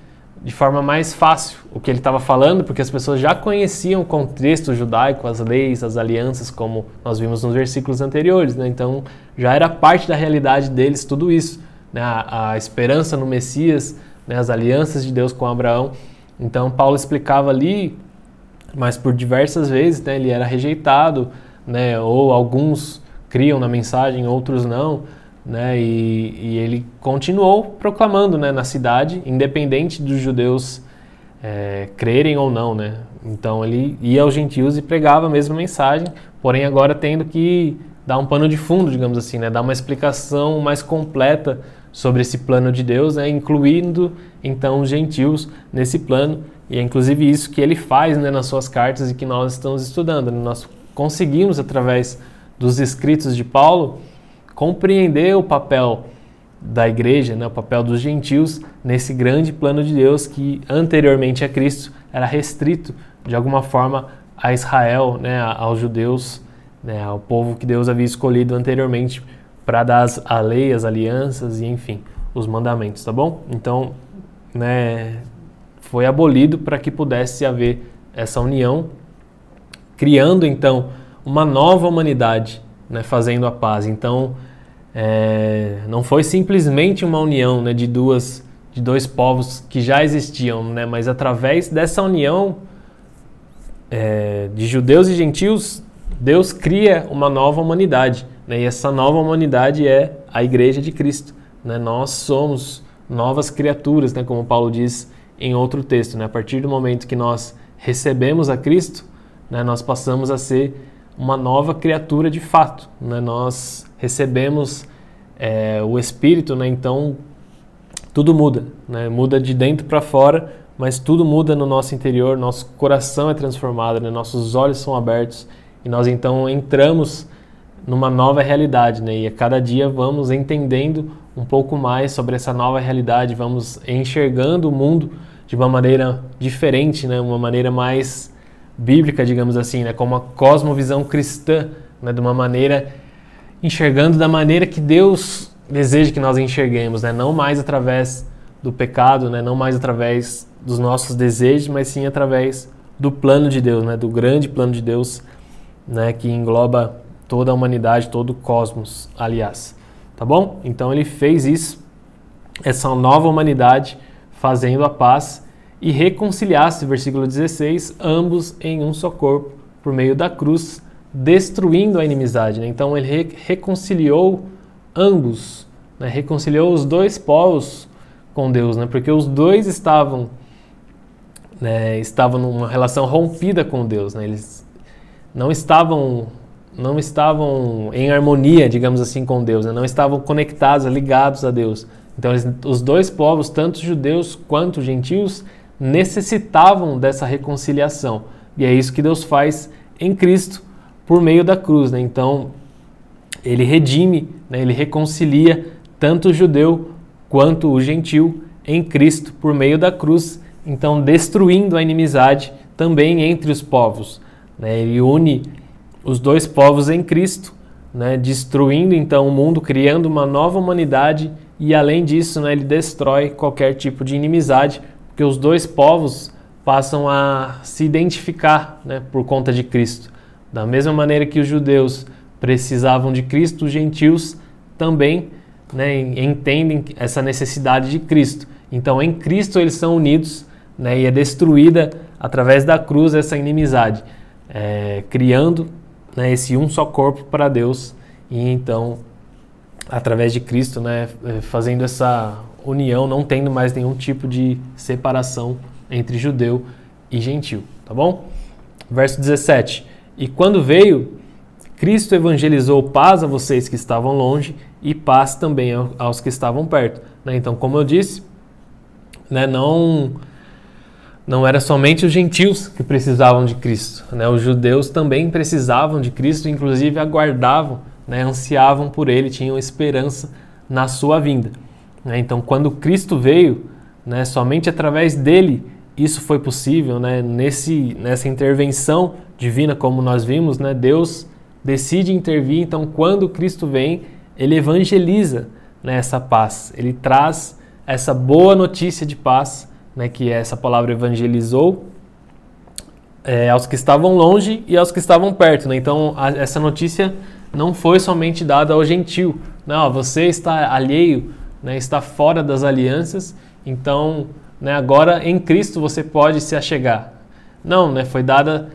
de forma mais fácil o que ele estava falando, porque as pessoas já conheciam o contexto judaico, as leis, as alianças, como nós vimos nos versículos anteriores. Né? Então já era parte da realidade deles tudo isso. Né? A, a, esperança no Messias, né? as alianças de Deus com Abraão. Então Paulo explicava ali, mas por diversas vezes né? ele era rejeitado, né? ou alguns criam na mensagem, outros não né? E, e, ele continuou proclamando né, na cidade, independente dos judeus é, crerem ou não, né? Então ele ia aos gentios e pregava a mesma mensagem, porém agora tendo que dar um pano de fundo, digamos assim, né? Dar uma explicação mais completa sobre esse plano de Deus, né? incluindo então os gentios nesse plano. E é inclusive isso que ele faz né, nas suas cartas e que nós estamos estudando. Nós conseguimos, através dos escritos de Paulo, compreender o papel da igreja, né, o papel dos gentios nesse grande plano de Deus que anteriormente a Cristo era restrito de alguma forma a Israel, né, aos judeus, né, ao povo que Deus havia escolhido anteriormente para dar a lei, as alianças e enfim, os mandamentos, tá bom? Então, né, foi abolido para que pudesse haver essa união, criando então uma nova humanidade né, fazendo a paz. Então, é, não foi simplesmente uma união né, de, duas, de dois povos que já existiam, né, mas através dessa união é, de judeus e gentios, Deus cria uma nova humanidade. Né, e essa nova humanidade é a Igreja de Cristo. Né, nós somos novas criaturas, né, como Paulo diz em outro texto. Né, a partir do momento que nós recebemos a Cristo, né, nós passamos a ser uma nova criatura de fato. Né? Nós recebemos é, o Espírito, né? então tudo muda, né? muda de dentro para fora, mas tudo muda no nosso interior, nosso coração é transformado, né? nossos olhos são abertos e nós então entramos numa nova realidade, né? E a cada dia vamos entendendo um pouco mais sobre essa nova realidade, vamos enxergando o mundo de uma maneira diferente, né? Uma maneira mais bíblica, digamos assim, né, como uma cosmovisão cristã, né, de uma maneira enxergando da maneira que Deus deseja que nós enxerguemos, né, não mais através do pecado, né, não mais através dos nossos desejos, mas sim através do plano de Deus, né, do grande plano de Deus, né, que engloba toda a humanidade, todo o cosmos, aliás. Tá bom? Então ele fez isso, essa nova humanidade fazendo a paz e reconciliasse, versículo 16, ambos em um só corpo, por meio da cruz, destruindo a inimizade. Né? Então ele re reconciliou ambos, né? reconciliou os dois povos com Deus, né? porque os dois estavam, né, estavam numa relação rompida com Deus. Né? Eles não estavam não estavam em harmonia, digamos assim, com Deus, né? não estavam conectados, ligados a Deus. Então, eles, os dois povos, tanto judeus quanto gentios, necessitavam dessa reconciliação. E é isso que Deus faz em Cristo por meio da cruz. Né? Então, ele redime, né? ele reconcilia tanto o judeu quanto o gentil em Cristo por meio da cruz, então destruindo a inimizade também entre os povos. Né? Ele une os dois povos em Cristo, né? destruindo então o mundo, criando uma nova humanidade e além disso, né, ele destrói qualquer tipo de inimizade, porque os dois povos passam a se identificar né, por conta de Cristo. Da mesma maneira que os judeus precisavam de Cristo, os gentios também né, entendem essa necessidade de Cristo. Então, em Cristo eles são unidos né, e é destruída através da cruz essa inimizade, é, criando né, esse um só corpo para Deus e então através de Cristo, né, é, fazendo essa união, não tendo mais nenhum tipo de separação entre judeu e gentil, tá bom? Verso 17. E quando veio, Cristo evangelizou paz a vocês que estavam longe e paz também aos que estavam perto. Né? Então, como eu disse, né, não não era somente os gentios que precisavam de Cristo, né? Os judeus também precisavam de Cristo, inclusive aguardavam, né, ansiavam por ele, tinham esperança na sua vinda. Né? Então, quando Cristo veio, né, somente através dele isso foi possível. Né? Nesse, nessa intervenção divina, como nós vimos, né, Deus decide intervir. Então, quando Cristo vem, ele evangeliza né, essa paz, ele traz essa boa notícia de paz né, que é essa palavra evangelizou, é, aos que estavam longe e aos que estavam perto. Né? Então, a, essa notícia não foi somente dada ao gentil. Não, né? você está alheio, né, está fora das alianças, então né, agora em Cristo você pode se achegar. Não, né, foi dada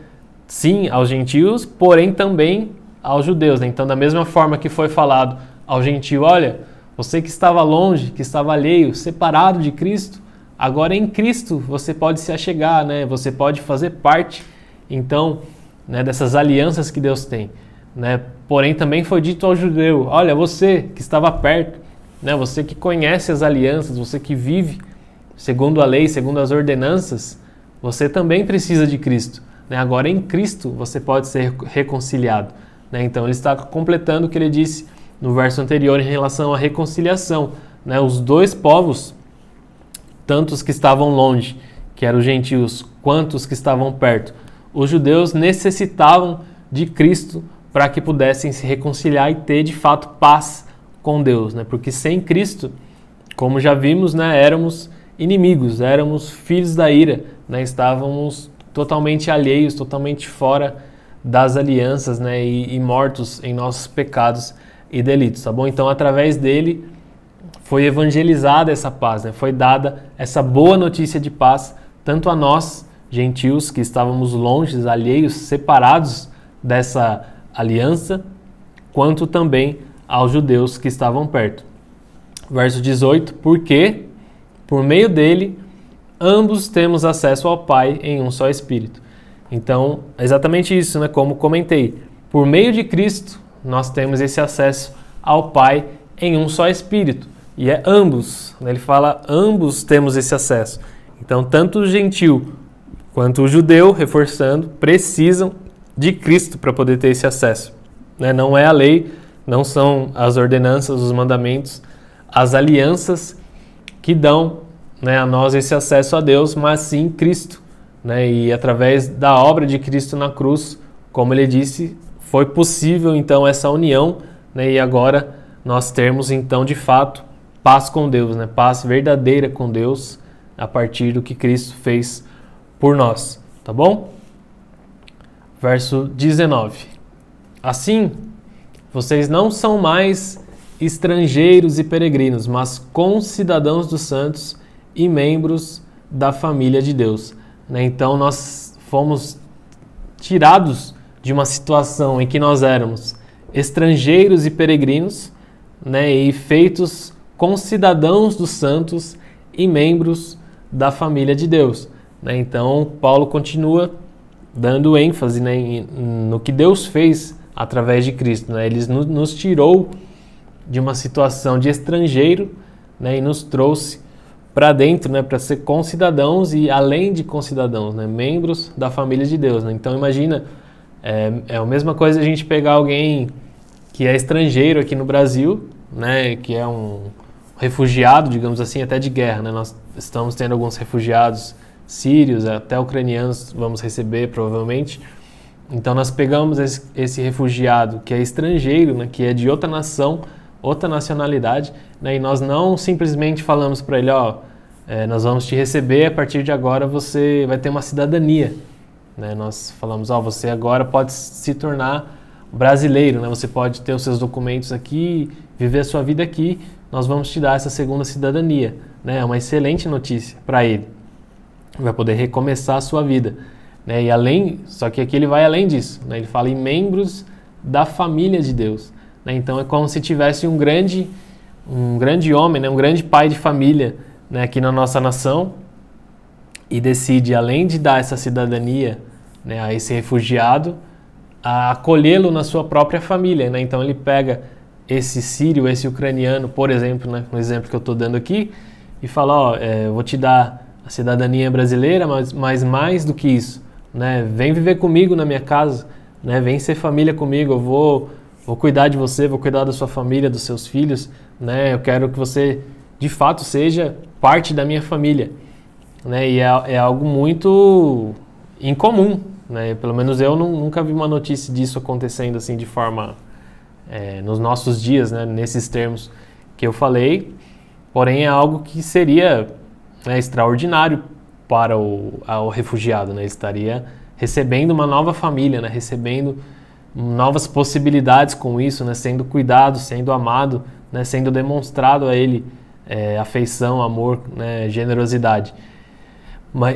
sim aos gentios, porém também aos judeus. Né? Então, da mesma forma que foi falado ao gentio, olha, você que estava longe, que estava alheio, separado de Cristo, agora em Cristo você pode se achegar, né? Você pode fazer parte, então, né, dessas alianças que Deus tem, né? Porém também foi dito ao judeu, olha, você que estava perto, né? Você que conhece as alianças, você que vive segundo a lei, segundo as ordenanças, você também precisa de Cristo. Né? Agora em Cristo você pode ser reconciliado. Né? Então ele está completando o que ele disse no verso anterior em relação à reconciliação. Né? Os dois povos, tanto os que estavam longe, que eram os gentios, quanto os que estavam perto, os judeus necessitavam de Cristo para que pudessem se reconciliar e ter de fato paz com Deus, né? Porque sem Cristo, como já vimos, né, éramos inimigos, éramos filhos da ira, né? Estávamos totalmente alheios, totalmente fora das alianças, né? E, e mortos em nossos pecados e delitos, tá bom? Então, através dele foi evangelizada essa paz, né? Foi dada essa boa notícia de paz tanto a nós, gentios que estávamos longe, alheios, separados dessa aliança, quanto também aos judeus que estavam perto. Verso 18: Porque por meio dele ambos temos acesso ao Pai em um só espírito. Então, é exatamente isso, né? Como comentei, por meio de Cristo nós temos esse acesso ao Pai em um só Espírito. E é ambos, né? ele fala, ambos temos esse acesso. Então, tanto o gentil quanto o judeu, reforçando, precisam de Cristo para poder ter esse acesso. Né? Não é a lei, não são as ordenanças, os mandamentos, as alianças que dão né, a nós esse acesso a Deus, mas sim Cristo. Né? E através da obra de Cristo na cruz, como ele disse, foi possível então essa união, né? E agora nós termos então de fato paz com Deus, né? Paz verdadeira com Deus a partir do que Cristo fez por nós, tá bom? Verso 19. Assim, vocês não são mais estrangeiros e peregrinos, mas concidadãos dos santos e membros da família de Deus. Né? Então nós fomos tirados de uma situação em que nós éramos estrangeiros e peregrinos, né, e feitos concidadãos dos santos e membros da família de Deus. Né? Então, Paulo continua dando ênfase né, no que Deus fez através de Cristo. Né? Ele nos tirou de uma situação de estrangeiro né, e nos trouxe para dentro, né, para ser concidadãos e além de concidadãos, né, membros da família de Deus. Né? Então imagina é, é a mesma coisa a gente pegar alguém que é estrangeiro aqui no Brasil, né, que é um refugiado, digamos assim, até de guerra. Né? Nós estamos tendo alguns refugiados sírios, até ucranianos vamos receber provavelmente. Então nós pegamos esse, esse refugiado que é estrangeiro, né, que é de outra nação, outra nacionalidade, né, e nós não simplesmente falamos para ele, ó, é, nós vamos te receber, a partir de agora você vai ter uma cidadania. Né? Nós falamos, ó, você agora pode se tornar brasileiro, né? Você pode ter os seus documentos aqui, viver a sua vida aqui. Nós vamos te dar essa segunda cidadania, né? É uma excelente notícia para ele. Vai poder recomeçar a sua vida, né? E além, só que aqui ele vai além disso, né? Ele fala em membros da família de Deus, né? Então é como se tivesse um grande um grande homem, né? Um grande pai de família, né? Aqui na nossa nação e decide além de dar essa cidadania né, a esse refugiado, acolhê-lo na sua própria família. Né? Então ele pega esse sírio, esse ucraniano, por exemplo, né, no exemplo que eu estou dando aqui, e fala, ó, é, vou te dar a cidadania brasileira, mas, mas mais do que isso, né, vem viver comigo na minha casa, né, vem ser família comigo, eu vou, vou cuidar de você, vou cuidar da sua família, dos seus filhos, né, eu quero que você de fato seja parte da minha família, né, e é, é algo muito incomum, né? Pelo menos eu não, nunca vi uma notícia disso acontecendo assim de forma é, nos nossos dias, né? nesses termos que eu falei. Porém, é algo que seria né, extraordinário para o, o refugiado, né? Ele estaria recebendo uma nova família, né? Recebendo novas possibilidades com isso, né? Sendo cuidado, sendo amado, né? Sendo demonstrado a ele é, afeição, amor, né? generosidade.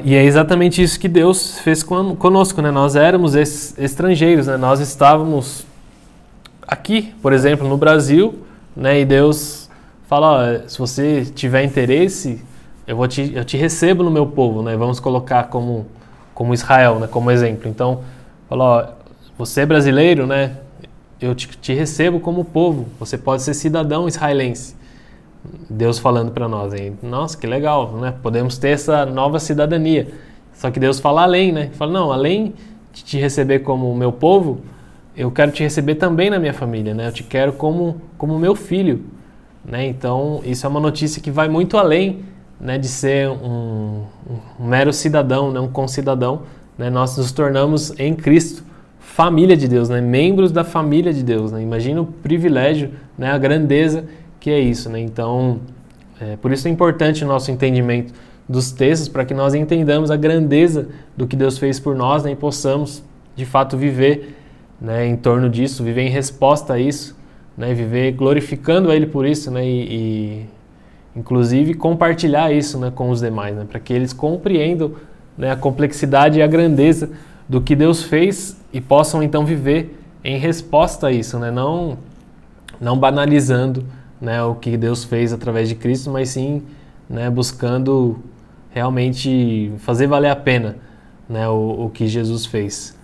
E é exatamente isso que Deus fez conosco, né? Nós éramos estrangeiros, né? Nós estávamos aqui, por exemplo, no Brasil, né? E Deus fala, se você tiver interesse, eu vou te, eu te recebo no meu povo, né? Vamos colocar como como Israel, né? Como exemplo. Então, fala, você é brasileiro, né? Eu te, te recebo como povo. Você pode ser cidadão israelense. Deus falando para nós, hein? Nossa, que legal, né? Podemos ter essa nova cidadania. Só que Deus fala além, né? Fala, não, além de te receber como meu povo, eu quero te receber também na minha família, né? Eu te quero como como meu filho, né? Então, isso é uma notícia que vai muito além, né, de ser um, um mero cidadão, né, um concidadão, né? Nós nos tornamos em Cristo família de Deus, né? Membros da família de Deus, né? Imagina o privilégio, né, a grandeza que é isso, né? Então, é, por isso é importante o nosso entendimento dos textos para que nós entendamos a grandeza do que Deus fez por nós né, e possamos, de fato, viver né, em torno disso, viver em resposta a isso, né, viver glorificando a Ele por isso né, e, e inclusive, compartilhar isso né, com os demais, né, para que eles compreendam né, a complexidade e a grandeza do que Deus fez e possam, então, viver em resposta a isso, né, não, não banalizando né, o que Deus fez através de Cristo, mas sim né, buscando realmente fazer valer a pena né, o, o que Jesus fez.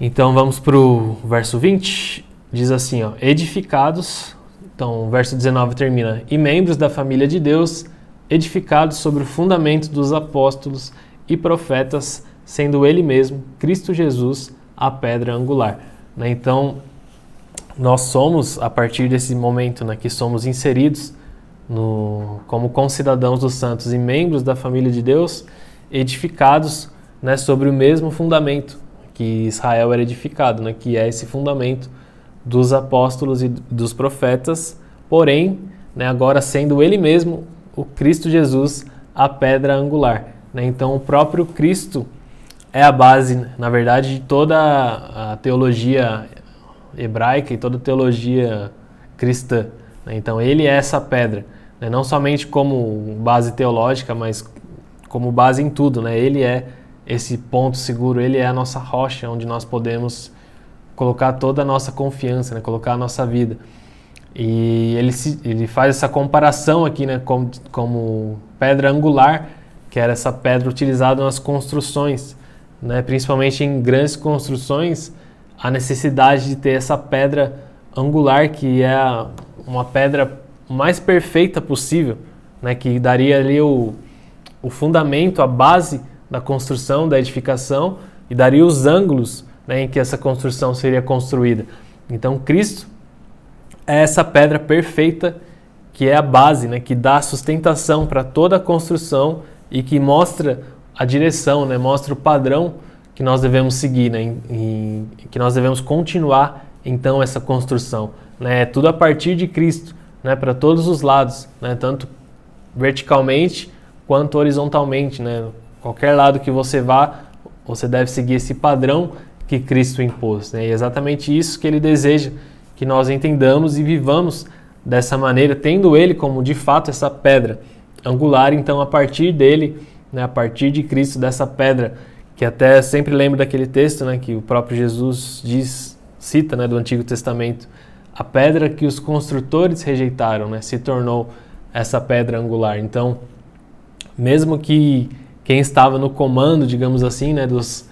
Então vamos para o verso 20, diz assim: ó, edificados, então o verso 19 termina, e membros da família de Deus, edificados sobre o fundamento dos apóstolos e profetas, sendo Ele mesmo, Cristo Jesus, a pedra angular. Né? Então, nós somos, a partir desse momento né, que somos inseridos no, como concidadãos dos santos e membros da família de Deus, edificados né, sobre o mesmo fundamento que Israel era edificado, né, que é esse fundamento dos apóstolos e dos profetas, porém, né, agora sendo ele mesmo, o Cristo Jesus, a pedra angular. Né? Então, o próprio Cristo é a base, na verdade, de toda a teologia hebraica e toda teologia cristã. Né? Então ele é essa pedra, né? não somente como base teológica, mas como base em tudo. Né? Ele é esse ponto seguro, ele é a nossa rocha onde nós podemos colocar toda a nossa confiança, né? colocar a nossa vida. E ele, se, ele faz essa comparação aqui né? como, como pedra angular, que era essa pedra utilizada nas construções, né? principalmente em grandes construções a necessidade de ter essa pedra angular, que é uma pedra mais perfeita possível, né, que daria ali o, o fundamento, a base da construção, da edificação e daria os ângulos né, em que essa construção seria construída. Então, Cristo é essa pedra perfeita que é a base, né, que dá sustentação para toda a construção e que mostra a direção, né, mostra o padrão que nós devemos seguir, né? E, que nós devemos continuar então essa construção, né? É tudo a partir de Cristo, né? Para todos os lados, né? Tanto verticalmente quanto horizontalmente, né? Qualquer lado que você vá, você deve seguir esse padrão que Cristo impôs, né? E é exatamente isso que Ele deseja que nós entendamos e vivamos dessa maneira, tendo Ele como de fato essa pedra angular. Então, a partir dele, né? A partir de Cristo, dessa pedra que até sempre lembro daquele texto, né, que o próprio Jesus diz, cita, né, do Antigo Testamento, a pedra que os construtores rejeitaram, né, se tornou essa pedra angular. Então, mesmo que quem estava no comando, digamos assim, né, dos,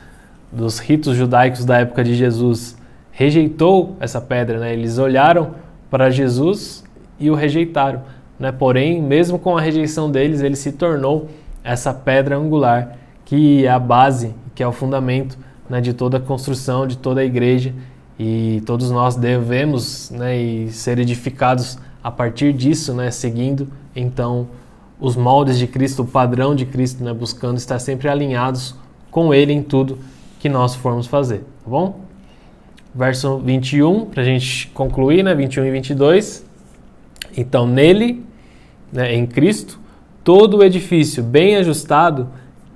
dos ritos judaicos da época de Jesus rejeitou essa pedra, né, eles olharam para Jesus e o rejeitaram. Né, porém, mesmo com a rejeição deles, ele se tornou essa pedra angular que é a base, que é o fundamento né, de toda a construção, de toda a igreja, e todos nós devemos né, ser edificados a partir disso, né, seguindo então os moldes de Cristo, o padrão de Cristo, né, buscando estar sempre alinhados com Ele em tudo que nós formos fazer, tá bom? Verso 21, para a gente concluir, né, 21 e 22. Então, nele, né, em Cristo, todo o edifício bem ajustado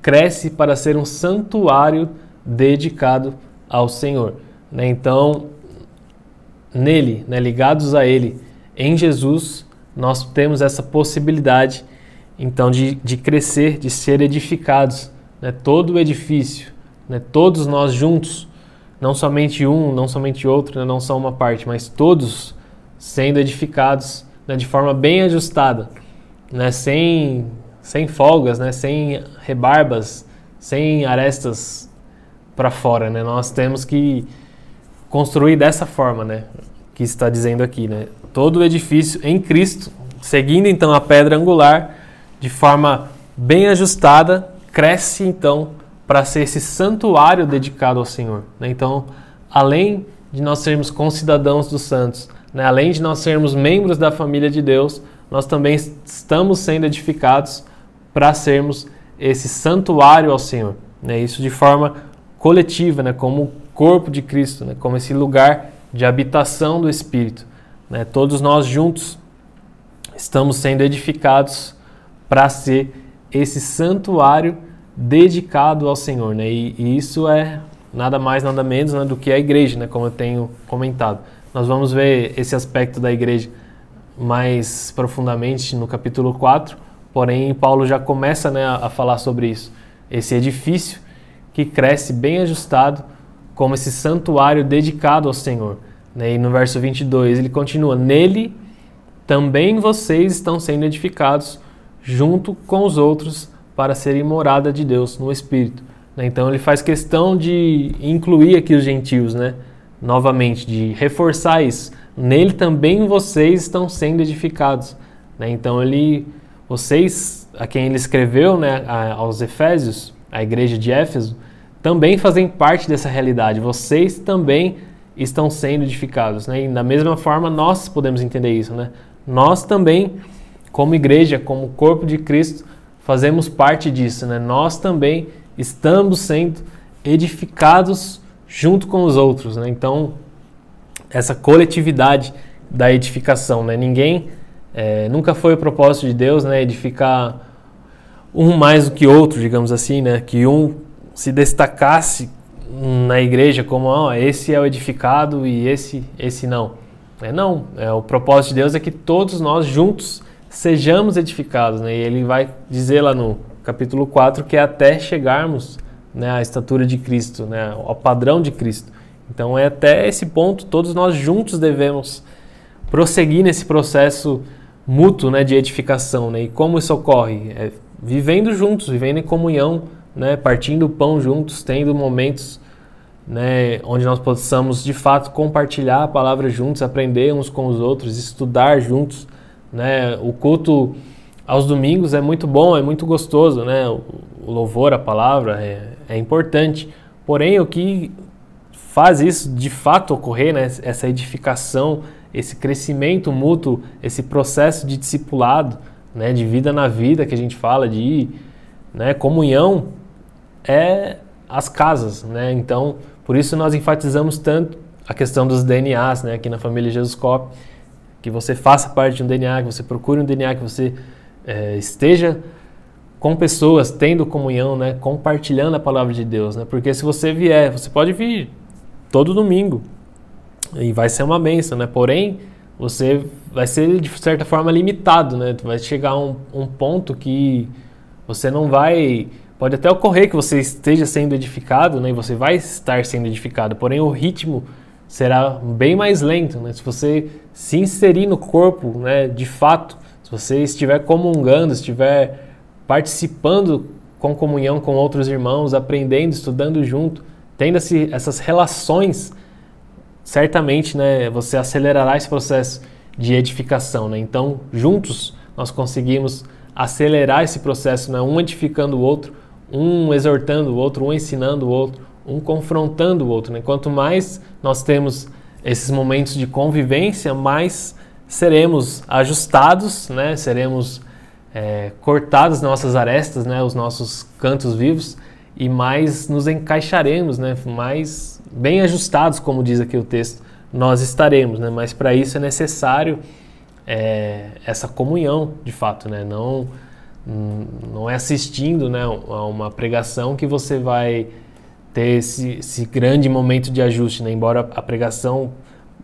cresce para ser um santuário dedicado ao Senhor. Né? Então, nele, né, ligados a Ele, em Jesus, nós temos essa possibilidade então de, de crescer, de ser edificados. Né? Todo o edifício, né? todos nós juntos, não somente um, não somente outro, né? não só uma parte, mas todos sendo edificados né? de forma bem ajustada, né? sem, sem folgas, né? sem rebarbas, sem arestas para fora. Né? Nós temos que construir dessa forma, que está dizendo aqui. Todo o edifício em Cristo, seguindo então a pedra angular, de forma bem ajustada, cresce então para ser esse santuário dedicado ao Senhor. Né? Então, além de nós sermos concidadãos dos santos, né? além de nós sermos membros da família de Deus, nós também estamos sendo edificados para sermos esse santuário ao Senhor. Né? Isso de forma coletiva, né? como corpo de Cristo, né? como esse lugar de habitação do Espírito. Né? Todos nós juntos estamos sendo edificados para ser esse santuário dedicado ao Senhor, né? E, e, isso é nada mais, nada menos né, do que a igreja, né? Como eu tenho comentado. Nós vamos ver esse aspecto da igreja mais profundamente no capítulo 4, porém Paulo já começa né, a falar sobre isso. Esse edifício que cresce bem ajustado como esse santuário dedicado ao Senhor. Né? E no verso 22 ele continua: Nele também vocês estão sendo edificados junto com os outros para serem morada de Deus no Espírito. Né? Então ele faz questão de incluir aqui os gentios, né? novamente, de reforçar isso. Nele também vocês estão sendo edificados. Né? Então ele, vocês, a quem ele escreveu, né, aos Efésios, a igreja de Éfeso, também fazem parte dessa realidade. Vocês também estão sendo edificados. Né? E da mesma forma nós podemos entender isso. Né? Nós também como igreja, como corpo de Cristo, fazemos parte disso, né? Nós também estamos sendo edificados junto com os outros, né? Então, essa coletividade da edificação, né? Ninguém, é, nunca foi o propósito de Deus, né? Edificar um mais do que outro, digamos assim, né? Que um se destacasse na igreja como, oh, esse é o edificado e esse, esse não. É, não, é, o propósito de Deus é que todos nós juntos sejamos edificados. Né? E ele vai dizer lá no capítulo 4 que é até chegarmos né, à estatura de Cristo, né, ao padrão de Cristo. Então é até esse ponto todos nós juntos devemos prosseguir nesse processo mútuo né, de edificação. Né? E como isso ocorre? É vivendo juntos, vivendo em comunhão, né, partindo o pão juntos, tendo momentos né, onde nós possamos de fato compartilhar a palavra juntos, aprender uns com os outros, estudar juntos. Né? O culto aos domingos é muito bom, é muito gostoso, né? O, louvor, a palavra é, é importante. Porém, o que faz isso de fato ocorrer, né? essa edificação, esse crescimento mútuo, esse processo de discipulado, né? de vida na vida que a gente fala, de né? comunhão, é as casas. Né? Então, por isso nós enfatizamos tanto a questão dos DNAs né? aqui na família Jesus Cop que você faça parte de um DNA, que você procure um DNA, que você é, esteja com pessoas, tendo comunhão, né, compartilhando a palavra de Deus, né? Porque se você vier, você pode vir todo domingo e vai ser uma benção, né? Porém, você vai ser de certa forma limitado, né? Vai chegar a um, um ponto que você não vai pode até ocorrer que você esteja sendo edificado, né? E você vai estar sendo edificado, porém o ritmo será bem mais lento, né? Se você se inserir no corpo, né, de fato, se você estiver comungando, estiver participando com comunhão com outros irmãos, aprendendo, estudando junto, tendo esse, essas relações, certamente, né, você acelerará esse processo de edificação, né? Então, juntos nós conseguimos acelerar esse processo, né? Um edificando o outro, um exortando o outro, um ensinando o outro, um confrontando o outro. Né? Quanto mais nós temos esses momentos de convivência, mais seremos ajustados, né? seremos é, cortados nossas arestas, né? os nossos cantos vivos, e mais nos encaixaremos, né? mais bem ajustados, como diz aqui o texto, nós estaremos. Né? Mas para isso é necessário é, essa comunhão, de fato, né? não não é assistindo né, a uma pregação que você vai ter esse, esse grande momento de ajuste. Né? Embora a pregação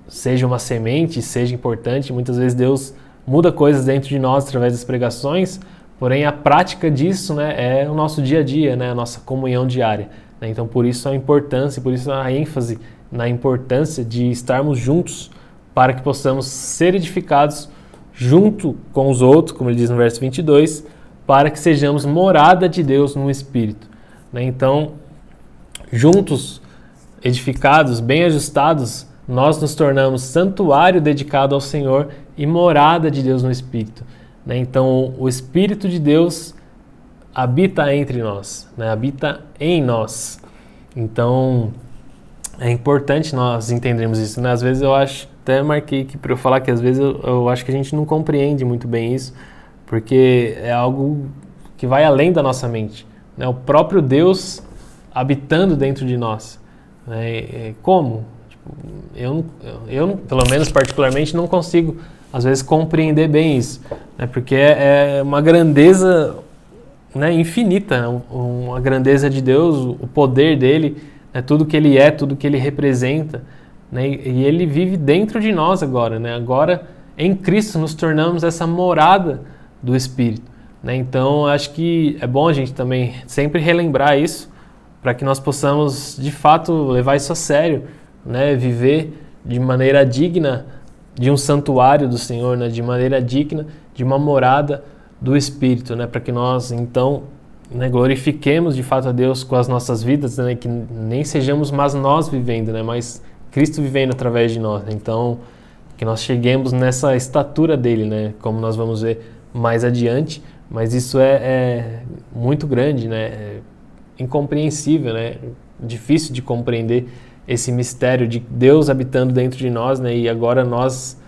seja uma semente, seja importante, muitas vezes Deus muda coisas dentro de nós através das pregações, porém a prática disso né, é o nosso dia a dia, né, a nossa comunhão diária. Né? Então, por isso a importância, por isso a ênfase na importância de estarmos juntos para que possamos ser edificados junto com os outros, como ele diz no verso 22, para que sejamos morada de Deus no Espírito. Né? Então, juntos, edificados, bem ajustados, nós nos tornamos santuário dedicado ao Senhor e morada de Deus no Espírito. Né? Então, o Espírito de Deus habita entre nós, né? habita em nós. Então, é importante nós entendermos isso. Né? Às vezes eu acho, até marquei aqui para eu falar que às vezes eu, eu acho que a gente não compreende muito bem isso, porque é algo que vai além da nossa mente. Né? O próprio Deus habitando dentro de nós. Né? Como? Tipo, eu, eu, pelo menos particularmente, não consigo, às vezes, compreender bem isso. Né? Porque é, é uma grandeza né, infinita, uma grandeza de Deus, o poder dele, né, tudo que ele é, tudo que ele representa. Né, e ele vive dentro de nós agora. Né? Agora, em Cristo, nos tornamos essa morada do Espírito. Né? Então, acho que é bom a gente também sempre relembrar isso, para que nós possamos, de fato, levar isso a sério, né? viver de maneira digna de um santuário do Senhor, né? de maneira digna de uma morada do Espírito, né? Para que nós então né, glorifiquemos de fato a Deus com as nossas vidas, né? Que nem sejamos mais nós vivendo, né? Mas Cristo vivendo através de nós. Então que nós cheguemos nessa estatura dele, né? Como nós vamos ver mais adiante. Mas isso é, é muito grande, né? Incompreensível, né? Difícil de compreender esse mistério de Deus habitando dentro de nós, né? E agora nós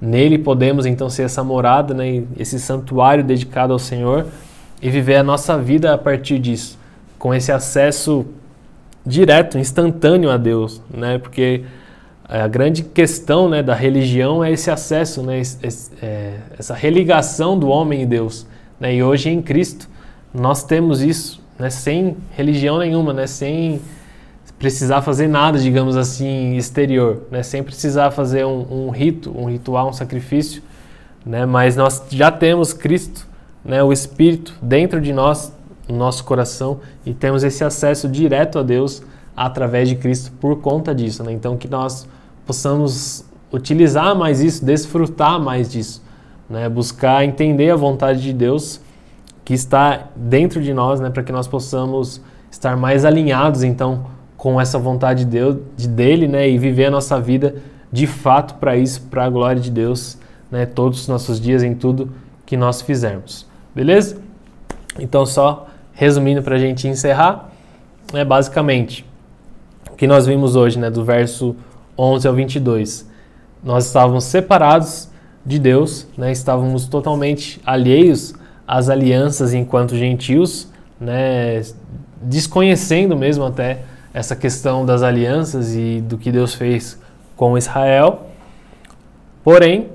Nele podemos então ser essa morada, né, esse santuário dedicado ao Senhor e viver a nossa vida a partir disso, com esse acesso direto, instantâneo a Deus, né? Porque a grande questão né, da religião é esse acesso, né, esse, é, essa religação do homem e Deus. Né? E hoje em Cristo nós temos isso, né, sem religião nenhuma, né, sem precisar fazer nada, digamos assim, exterior, né? sem precisar fazer um, um, rito, um ritual, um sacrifício, né? mas nós já temos Cristo, né? o Espírito dentro de nós, no nosso coração, e temos esse acesso direto a Deus através de Cristo por conta disso. Né? Então que nós possamos utilizar mais isso, desfrutar mais disso, né? buscar entender a vontade de Deus que está dentro de nós, né? para que nós possamos estar mais alinhados então com essa vontade de Deus, de dele, né, e viver a nossa vida de fato para isso, para a glória de Deus, né, todos os nossos dias em tudo que nós fizermos. Beleza? Então só resumindo para a gente encerrar, é basicamente o que nós vimos hoje, né, do verso 11 ao 22. Nós estávamos separados de Deus, né, estávamos totalmente alheios às alianças enquanto gentios, né, desconhecendo mesmo até essa questão das alianças e do que Deus fez com Israel. Porém,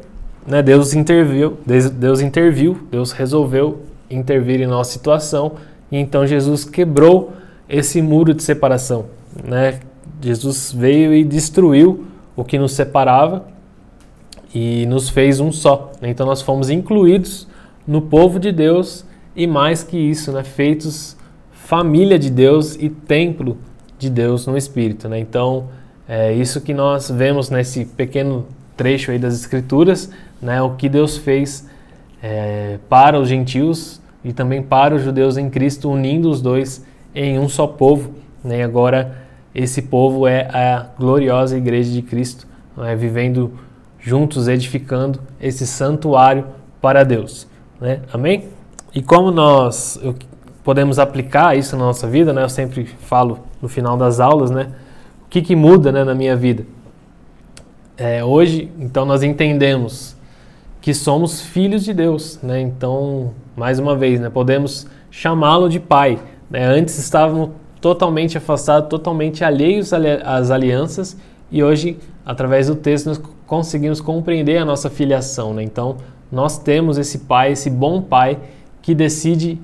né, Deus interviu, Deus interviu, Deus resolveu intervir em nossa situação e então Jesus quebrou esse muro de separação, né? Jesus veio e destruiu o que nos separava e nos fez um só. Né? Então nós fomos incluídos no povo de Deus e mais que isso, né, feitos família de Deus e templo de Deus no Espírito. Né? Então, é isso que nós vemos nesse pequeno trecho aí das Escrituras, né? o que Deus fez é, para os gentios e também para os judeus em Cristo, unindo os dois em um só povo. Né? Agora, esse povo é a gloriosa Igreja de Cristo, né? vivendo juntos, edificando esse santuário para Deus. Né? Amém? E como nós podemos aplicar isso na nossa vida, né? Eu sempre falo no final das aulas, né? O que, que muda né, na minha vida? É, hoje, então, nós entendemos que somos filhos de Deus, né? Então, mais uma vez, né? Podemos chamá-lo de pai. Né? Antes estávamos totalmente afastados, totalmente alheios às alianças e hoje, através do texto, nós conseguimos compreender a nossa filiação, né? Então, nós temos esse pai, esse bom pai que decide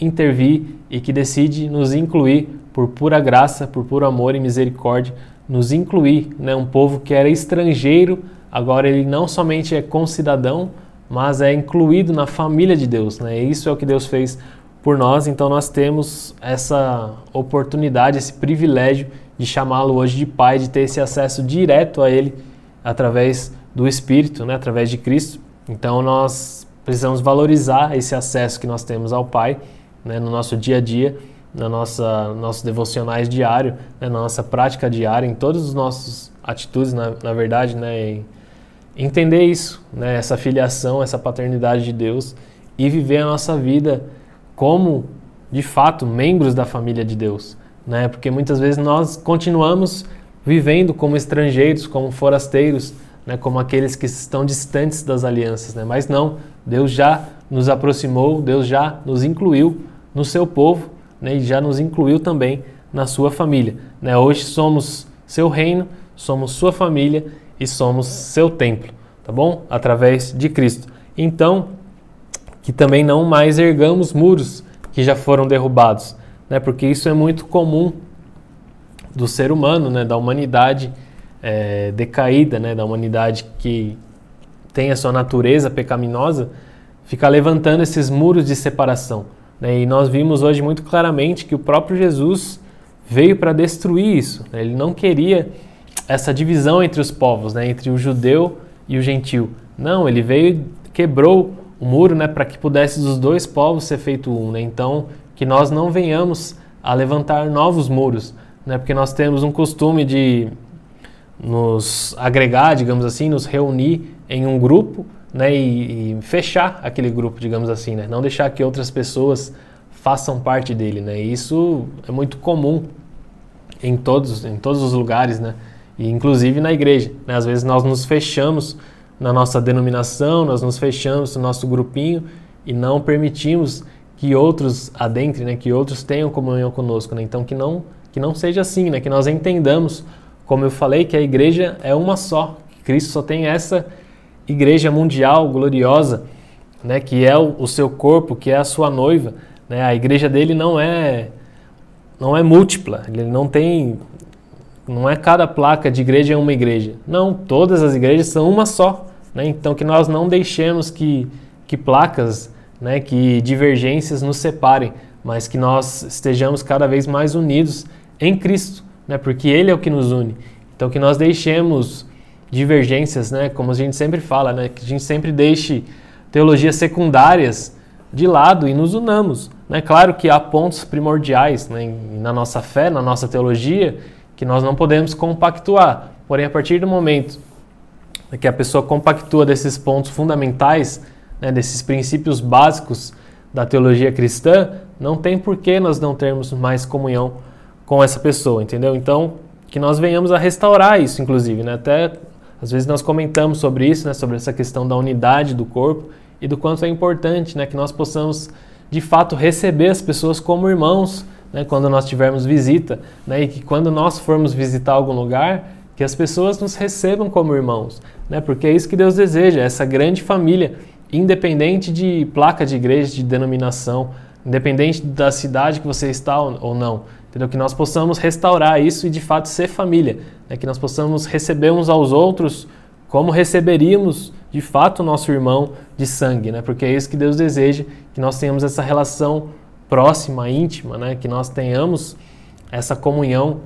intervir e que decide nos incluir por pura graça, por puro amor e misericórdia, nos incluir, né? Um povo que era estrangeiro, agora ele não somente é concidadão, mas é incluído na família de Deus, né? Isso é o que Deus fez por nós, então nós temos essa oportunidade, esse privilégio de chamá-lo hoje de Pai, de ter esse acesso direto a Ele através do Espírito, né? através de Cristo. Então nós precisamos valorizar esse acesso que nós temos ao Pai né? no nosso dia a dia, na nossa nossos devocionais diário, né? na nossa prática diária, em todas as nossas atitudes, na, na verdade, né? entender isso, né? essa filiação, essa paternidade de Deus e viver a nossa vida como, de fato, membros da família de Deus. Né? Porque muitas vezes nós continuamos vivendo como estrangeiros, como forasteiros, né? como aqueles que estão distantes das alianças. Né? Mas não, Deus já nos aproximou, Deus já nos incluiu no seu povo né? e já nos incluiu também na sua família. Né? Hoje somos seu reino, somos sua família e somos seu templo, tá bom? Através de Cristo. Então, que também não mais ergamos muros que já foram derrubados, né? Porque isso é muito comum do ser humano, né? Da humanidade é, decaída, né? Da humanidade que tem a sua natureza pecaminosa, ficar levantando esses muros de separação. Né? E nós vimos hoje muito claramente que o próprio Jesus veio para destruir isso. Né? Ele não queria essa divisão entre os povos, né, entre o judeu e o gentil. Não, ele veio, quebrou o muro, né, para que pudesse os dois povos ser feito um, né? Então, que nós não venhamos a levantar novos muros, né? Porque nós temos um costume de nos agregar, digamos assim, nos reunir em um grupo, né, e, e fechar aquele grupo, digamos assim, né? Não deixar que outras pessoas façam parte dele, né? Isso é muito comum em todos, em todos os lugares, né? e inclusive na igreja. Né? Às vezes nós nos fechamos na nossa denominação, nós nos fechamos no nosso grupinho e não permitimos que outros adentrem, né? que outros tenham comunhão conosco. Né? Então que não, que não seja assim, né? que nós entendamos, como eu falei, que a igreja é uma só, Cristo só tem essa igreja mundial gloriosa, né? que é o, o seu corpo, que é a sua noiva. Né? A igreja dele não é não é múltipla, ele não tem não é cada placa de igreja é uma igreja. Não, todas as igrejas são uma só. Né? Então que nós não deixemos que, que placas, né, que divergências nos separem, mas que nós estejamos cada vez mais unidos em Cristo, né? porque Ele é o que nos une. Então que nós deixemos divergências, né, como a gente sempre fala, né, que a gente sempre deixe teologias secundárias de lado e nos unamos. Né? Claro que há pontos primordiais né, na nossa fé, na nossa teologia, que nós não podemos compactuar. Porém, a partir do momento que a pessoa compactua desses pontos fundamentais, né, desses princípios básicos da teologia cristã, não tem por que nós não termos mais comunhão com essa pessoa, entendeu? Então, que nós venhamos a restaurar isso, inclusive, né? Até às vezes nós comentamos sobre isso, né, sobre essa questão da unidade do corpo e do quanto é importante, né, que nós possamos de fato receber as pessoas como irmãos, né, quando nós tivermos visita, né, e que quando nós formos visitar algum lugar, que as pessoas nos recebam como irmãos, né, porque é isso que Deus deseja, essa grande família, independente de placa de igreja, de denominação, independente da cidade que você está ou não, entendeu? Que nós possamos restaurar isso e de fato ser família, né, que nós possamos receber uns aos outros como receberíamos de fato o nosso irmão de sangue, né? Porque é isso que Deus deseja, que nós tenhamos essa relação próxima, íntima, né? que nós tenhamos essa comunhão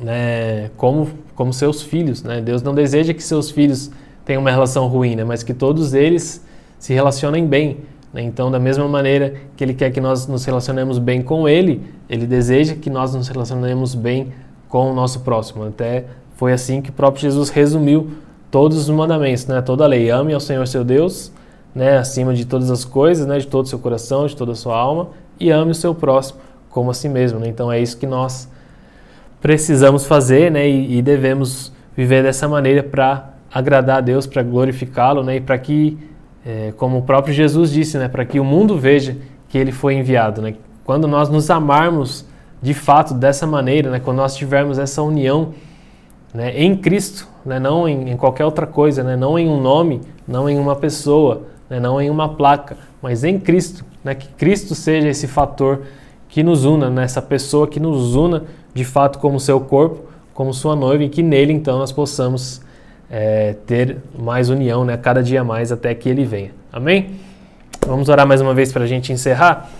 né? como, como seus filhos. Né? Deus não deseja que seus filhos tenham uma relação ruim, né? mas que todos eles se relacionem bem. Né? Então, da mesma maneira que Ele quer que nós nos relacionemos bem com Ele, Ele deseja que nós nos relacionemos bem com o nosso próximo. Até foi assim que o próprio Jesus resumiu todos os mandamentos, né? toda a lei. Ame ao Senhor seu Deus né, acima de todas as coisas, né, de todo o seu coração, de toda a sua alma, e ame o seu próximo como a si mesmo. Né? Então é isso que nós precisamos fazer né, e, e devemos viver dessa maneira para agradar a Deus, para glorificá-lo né, e para que, é, como o próprio Jesus disse, né, para que o mundo veja que ele foi enviado. Né? Quando nós nos amarmos de fato dessa maneira, né, quando nós tivermos essa união né, em Cristo, né, não em, em, qualquer outra coisa, né, não em um nome, não em uma pessoa, né, não em uma placa, mas em Cristo, né? Que Cristo seja esse fator que nos una, né? pessoa que nos una de fato como seu corpo, como sua noiva, e que nele então nós possamos é, ter mais união, né? Cada dia mais até que ele venha. Amém? Vamos orar mais uma vez para a gente encerrar.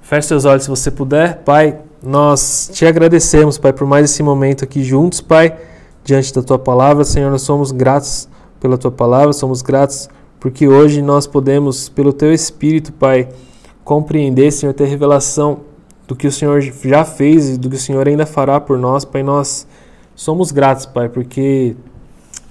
Feche seus olhos se você puder. Pai, nós te agradecemos, Pai, por mais esse momento aqui juntos, Pai, diante da tua palavra. Senhor, nós somos gratos pela tua palavra, somos gratos porque hoje nós podemos, pelo teu Espírito, Pai, compreender, Senhor, ter revelação do que o Senhor já fez e do que o Senhor ainda fará por nós, Pai. Nós somos gratos, Pai, porque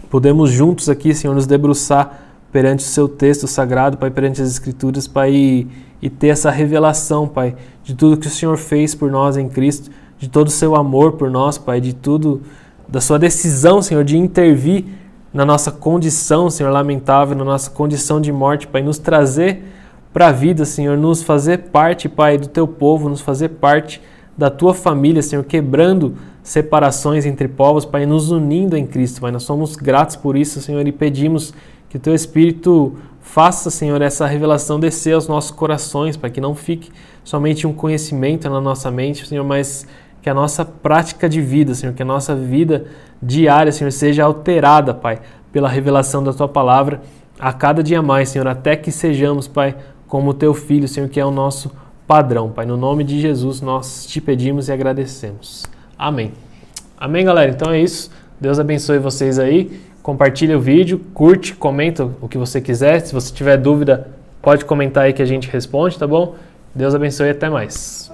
podemos juntos aqui, Senhor, nos debruçar perante o seu texto sagrado, Pai, perante as Escrituras, Pai, e, e ter essa revelação, Pai, de tudo que o Senhor fez por nós em Cristo, de todo o seu amor por nós, Pai, de tudo, da sua decisão, Senhor, de intervir na nossa condição, Senhor, lamentável, na nossa condição de morte, Pai, nos trazer para a vida, Senhor, nos fazer parte, Pai, do teu povo, nos fazer parte da tua família, Senhor, quebrando separações entre povos, Pai, nos unindo em Cristo, Pai. Nós somos gratos por isso, Senhor, e pedimos que o teu Espírito faça, Senhor, essa revelação descer aos nossos corações, para que não fique somente um conhecimento na nossa mente, Senhor, mas que a nossa prática de vida, Senhor, que a nossa vida diária, Senhor, seja alterada, Pai, pela revelação da Tua palavra a cada dia mais, Senhor, até que sejamos, Pai, como Teu Filho, Senhor, que é o nosso padrão, Pai. No nome de Jesus, nós te pedimos e agradecemos. Amém. Amém, galera? Então é isso. Deus abençoe vocês aí. Compartilha o vídeo, curte, comenta o que você quiser. Se você tiver dúvida, pode comentar aí que a gente responde, tá bom? Deus abençoe e até mais.